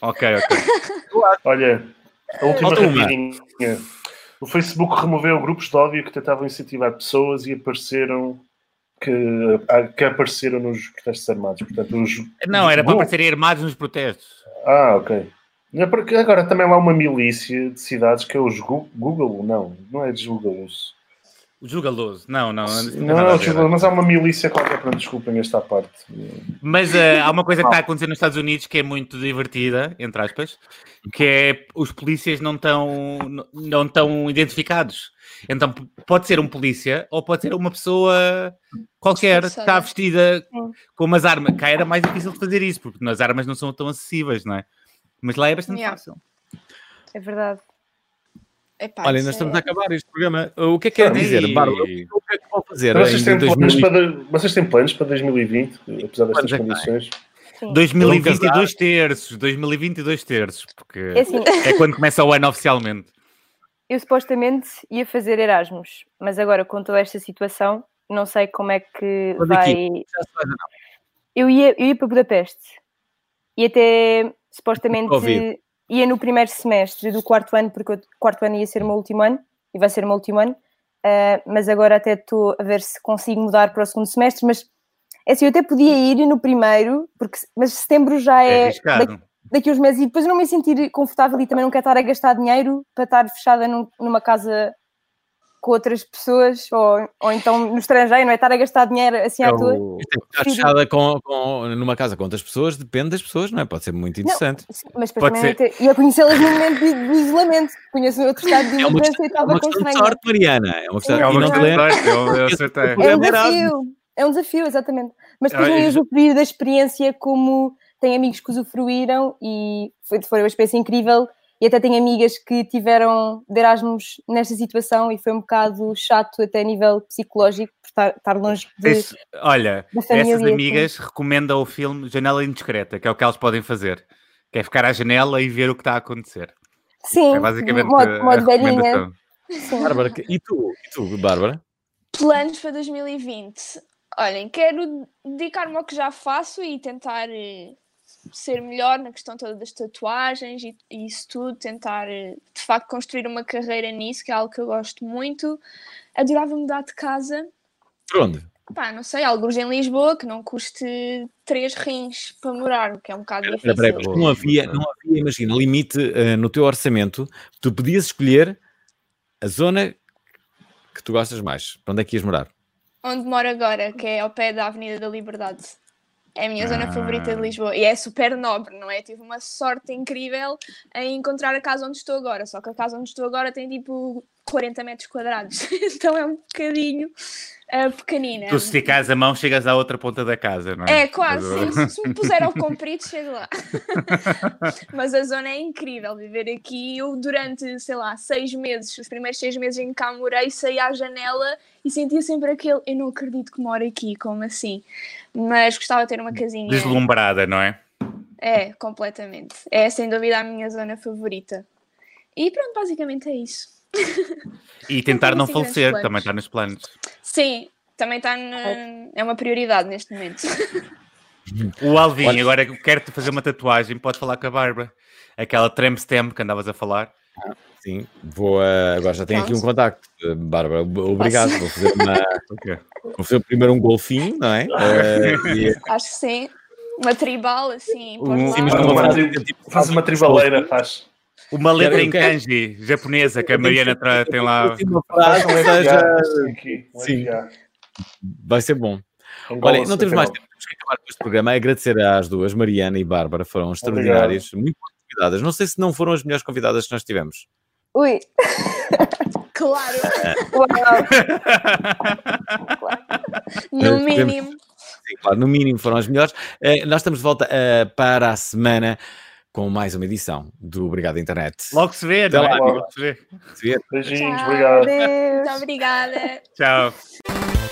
Ok, ok. Olha, a última Falta uma. O Facebook removeu grupos de ódio que tentavam incentivar pessoas e apareceram que, que apareceram nos protestos armados. Portanto, os, Não, os era para aparecerem armados nos protestos. Ah, ok. É porque agora também há uma milícia de cidades que é os Google, não, não é de Google. O Jugaloso. Não, não. Não, Não, não, desculpa, mas há uma milícia qualquer, pronto, desculpem esta parte. Mas eh, há uma coisa que está a acontecer nos Estados Unidos que é muito divertida, entre aspas, que é os polícias não estão não estão identificados. Então pode ser um polícia ou pode ser uma pessoa qualquer que está vestida com umas armas. Cá era mais difícil de fazer isso, porque as armas não são tão acessíveis, não é? Mas lá é bastante Yeah. fácil. É verdade. Epá, Olha, nós estamos é- a acabar este programa. O que é que quer dizer. Bárbara? O que é que pode fazer? Vocês têm, planos 2020? para, vocês têm planos para 2020, apesar destas é condições? 2022 terços, 2022 terços, porque É assim. é quando começa o ano oficialmente. Eu supostamente ia fazer Erasmus, mas agora com toda esta situação, não sei como é que Mas vai. faz? Eu ia, eu ia para Budapeste e até supostamente Covid. Ia no primeiro semestre do quarto ano, porque o quarto ano ia ser o meu último ano, e vai ser o meu último ano, uh, mas agora até estou a ver se consigo mudar para o segundo semestre, mas é assim, eu até podia ir no primeiro, porque, mas setembro já É é, daqui, uns meses, e depois eu não me sentir confortável e também não quero estar a gastar dinheiro para estar fechada num- numa casa com outras pessoas, ou, ou então no estrangeiro, não é? Estar a gastar dinheiro assim à toa. Estar fechada com, com- numa casa com outras pessoas, depende das pessoas, não é? Pode ser muito interessante. Sim, Mas Pode depois também ser. não ter- ia conhecê-las no momento de, de isolamento. Conheço outro estado de É uma questão, e é estava uma com questão de sorte, Mariana. É uma questão, É uma não questão de sorte, eu- eu Esse acertei. É um desafio, é um desafio, exatamente. Mas depois não Ah, ia e já- usufruir da experiência como tenho amigos que usufruíram e foi, foi uma experiência incrível. E até tenho amigas que tiveram de Erasmus nesta situação e foi um bocado chato até a nível psicológico por estar, estar longe de, Esse- olha, família. essas assim. amigas recomendam o filme Janela Indiscreta, que é o que elas podem fazer. Que é ficar à janela e ver o que está a acontecer. Sim, é basicamente modo, modo velhinha. Bárbara, e tu, e tu, Bárbara? Planos para 2020. Olhem, quero dedicar-me ao que já faço e tentar eh, ser melhor na questão toda das tatuagens e, e isso tudo, tentar eh, de facto construir uma carreira nisso, que é algo que eu gosto muito. Adorava mudar de casa, Por onde? pá, não sei, alguns em Lisboa que não custe três rins para morar, o que é um bocado difícil. não havia, não havia, imagina, limite eh, no teu orçamento. Tu podias escolher a zona que tu gostas mais. Para onde é que ias morar? Onde moro agora, que é ao pé da Avenida da Liberdade. É a minha zona Ah. favorita de Lisboa. E é super nobre, não é? Tive uma sorte incrível em encontrar a casa onde estou agora. Só que a casa onde estou agora tem tipo 40 metros quadrados. então é um bocadinho ah, pequenina. Tu se esticares a mão, chegas à outra ponta da casa, não é? É, quase. sim. Se me puser ao comprido, chego lá. Mas a zona é incrível viver aqui. Eu, durante, sei lá, seis meses, os primeiros seis meses em que cá morei, saí à janela e sentia sempre aquele. Eu não acredito que moro aqui, como assim? Mas gostava de ter uma casinha. Deslumbrada, não é? É, completamente. É sem dúvida a minha zona favorita. E pronto, basicamente é isso. E tentar não falecer, também está nos planos. Sim, também está. na- É uma prioridade neste momento. O Alvin, Olha- agora quero-te fazer uma tatuagem, pode falar com a Bárbara. Aquela tramp stamp que andavas a falar. Sim, vou. eh, agora já tenho aqui um contacto, eh, Bárbara. ob- Obrigado. Vou fazer, uma, vou fazer primeiro um golfinho, não é? Eh, e- Acho que sim. Uma tribal, assim. Um- sim, mas Uma tri- faz uma tribaleira, faz. Uma letra em kanji japonesa que a Mariana tra- tem lá. uma frase seja. Aqui, um Sim, vai ser bom. Olha, não temos mais tempo, temos que acabar com este programa. Agradecer às duas, Mariana e Bárbara, foram extraordinárias, muito boas convidadas. Não sei se não foram as melhores convidadas que nós tivemos. Ui, Claro, no Eh, mínimo. Sim, claro, no mínimo foram as melhores. Eh, nós estamos de volta eh, para a semana com mais uma edição do Obrigado Internet. Logo se vê, Até não é? lá, Logo se vê. Se vê. Beijinhos, Tchau. obrigado. Muito obrigada. Tchau.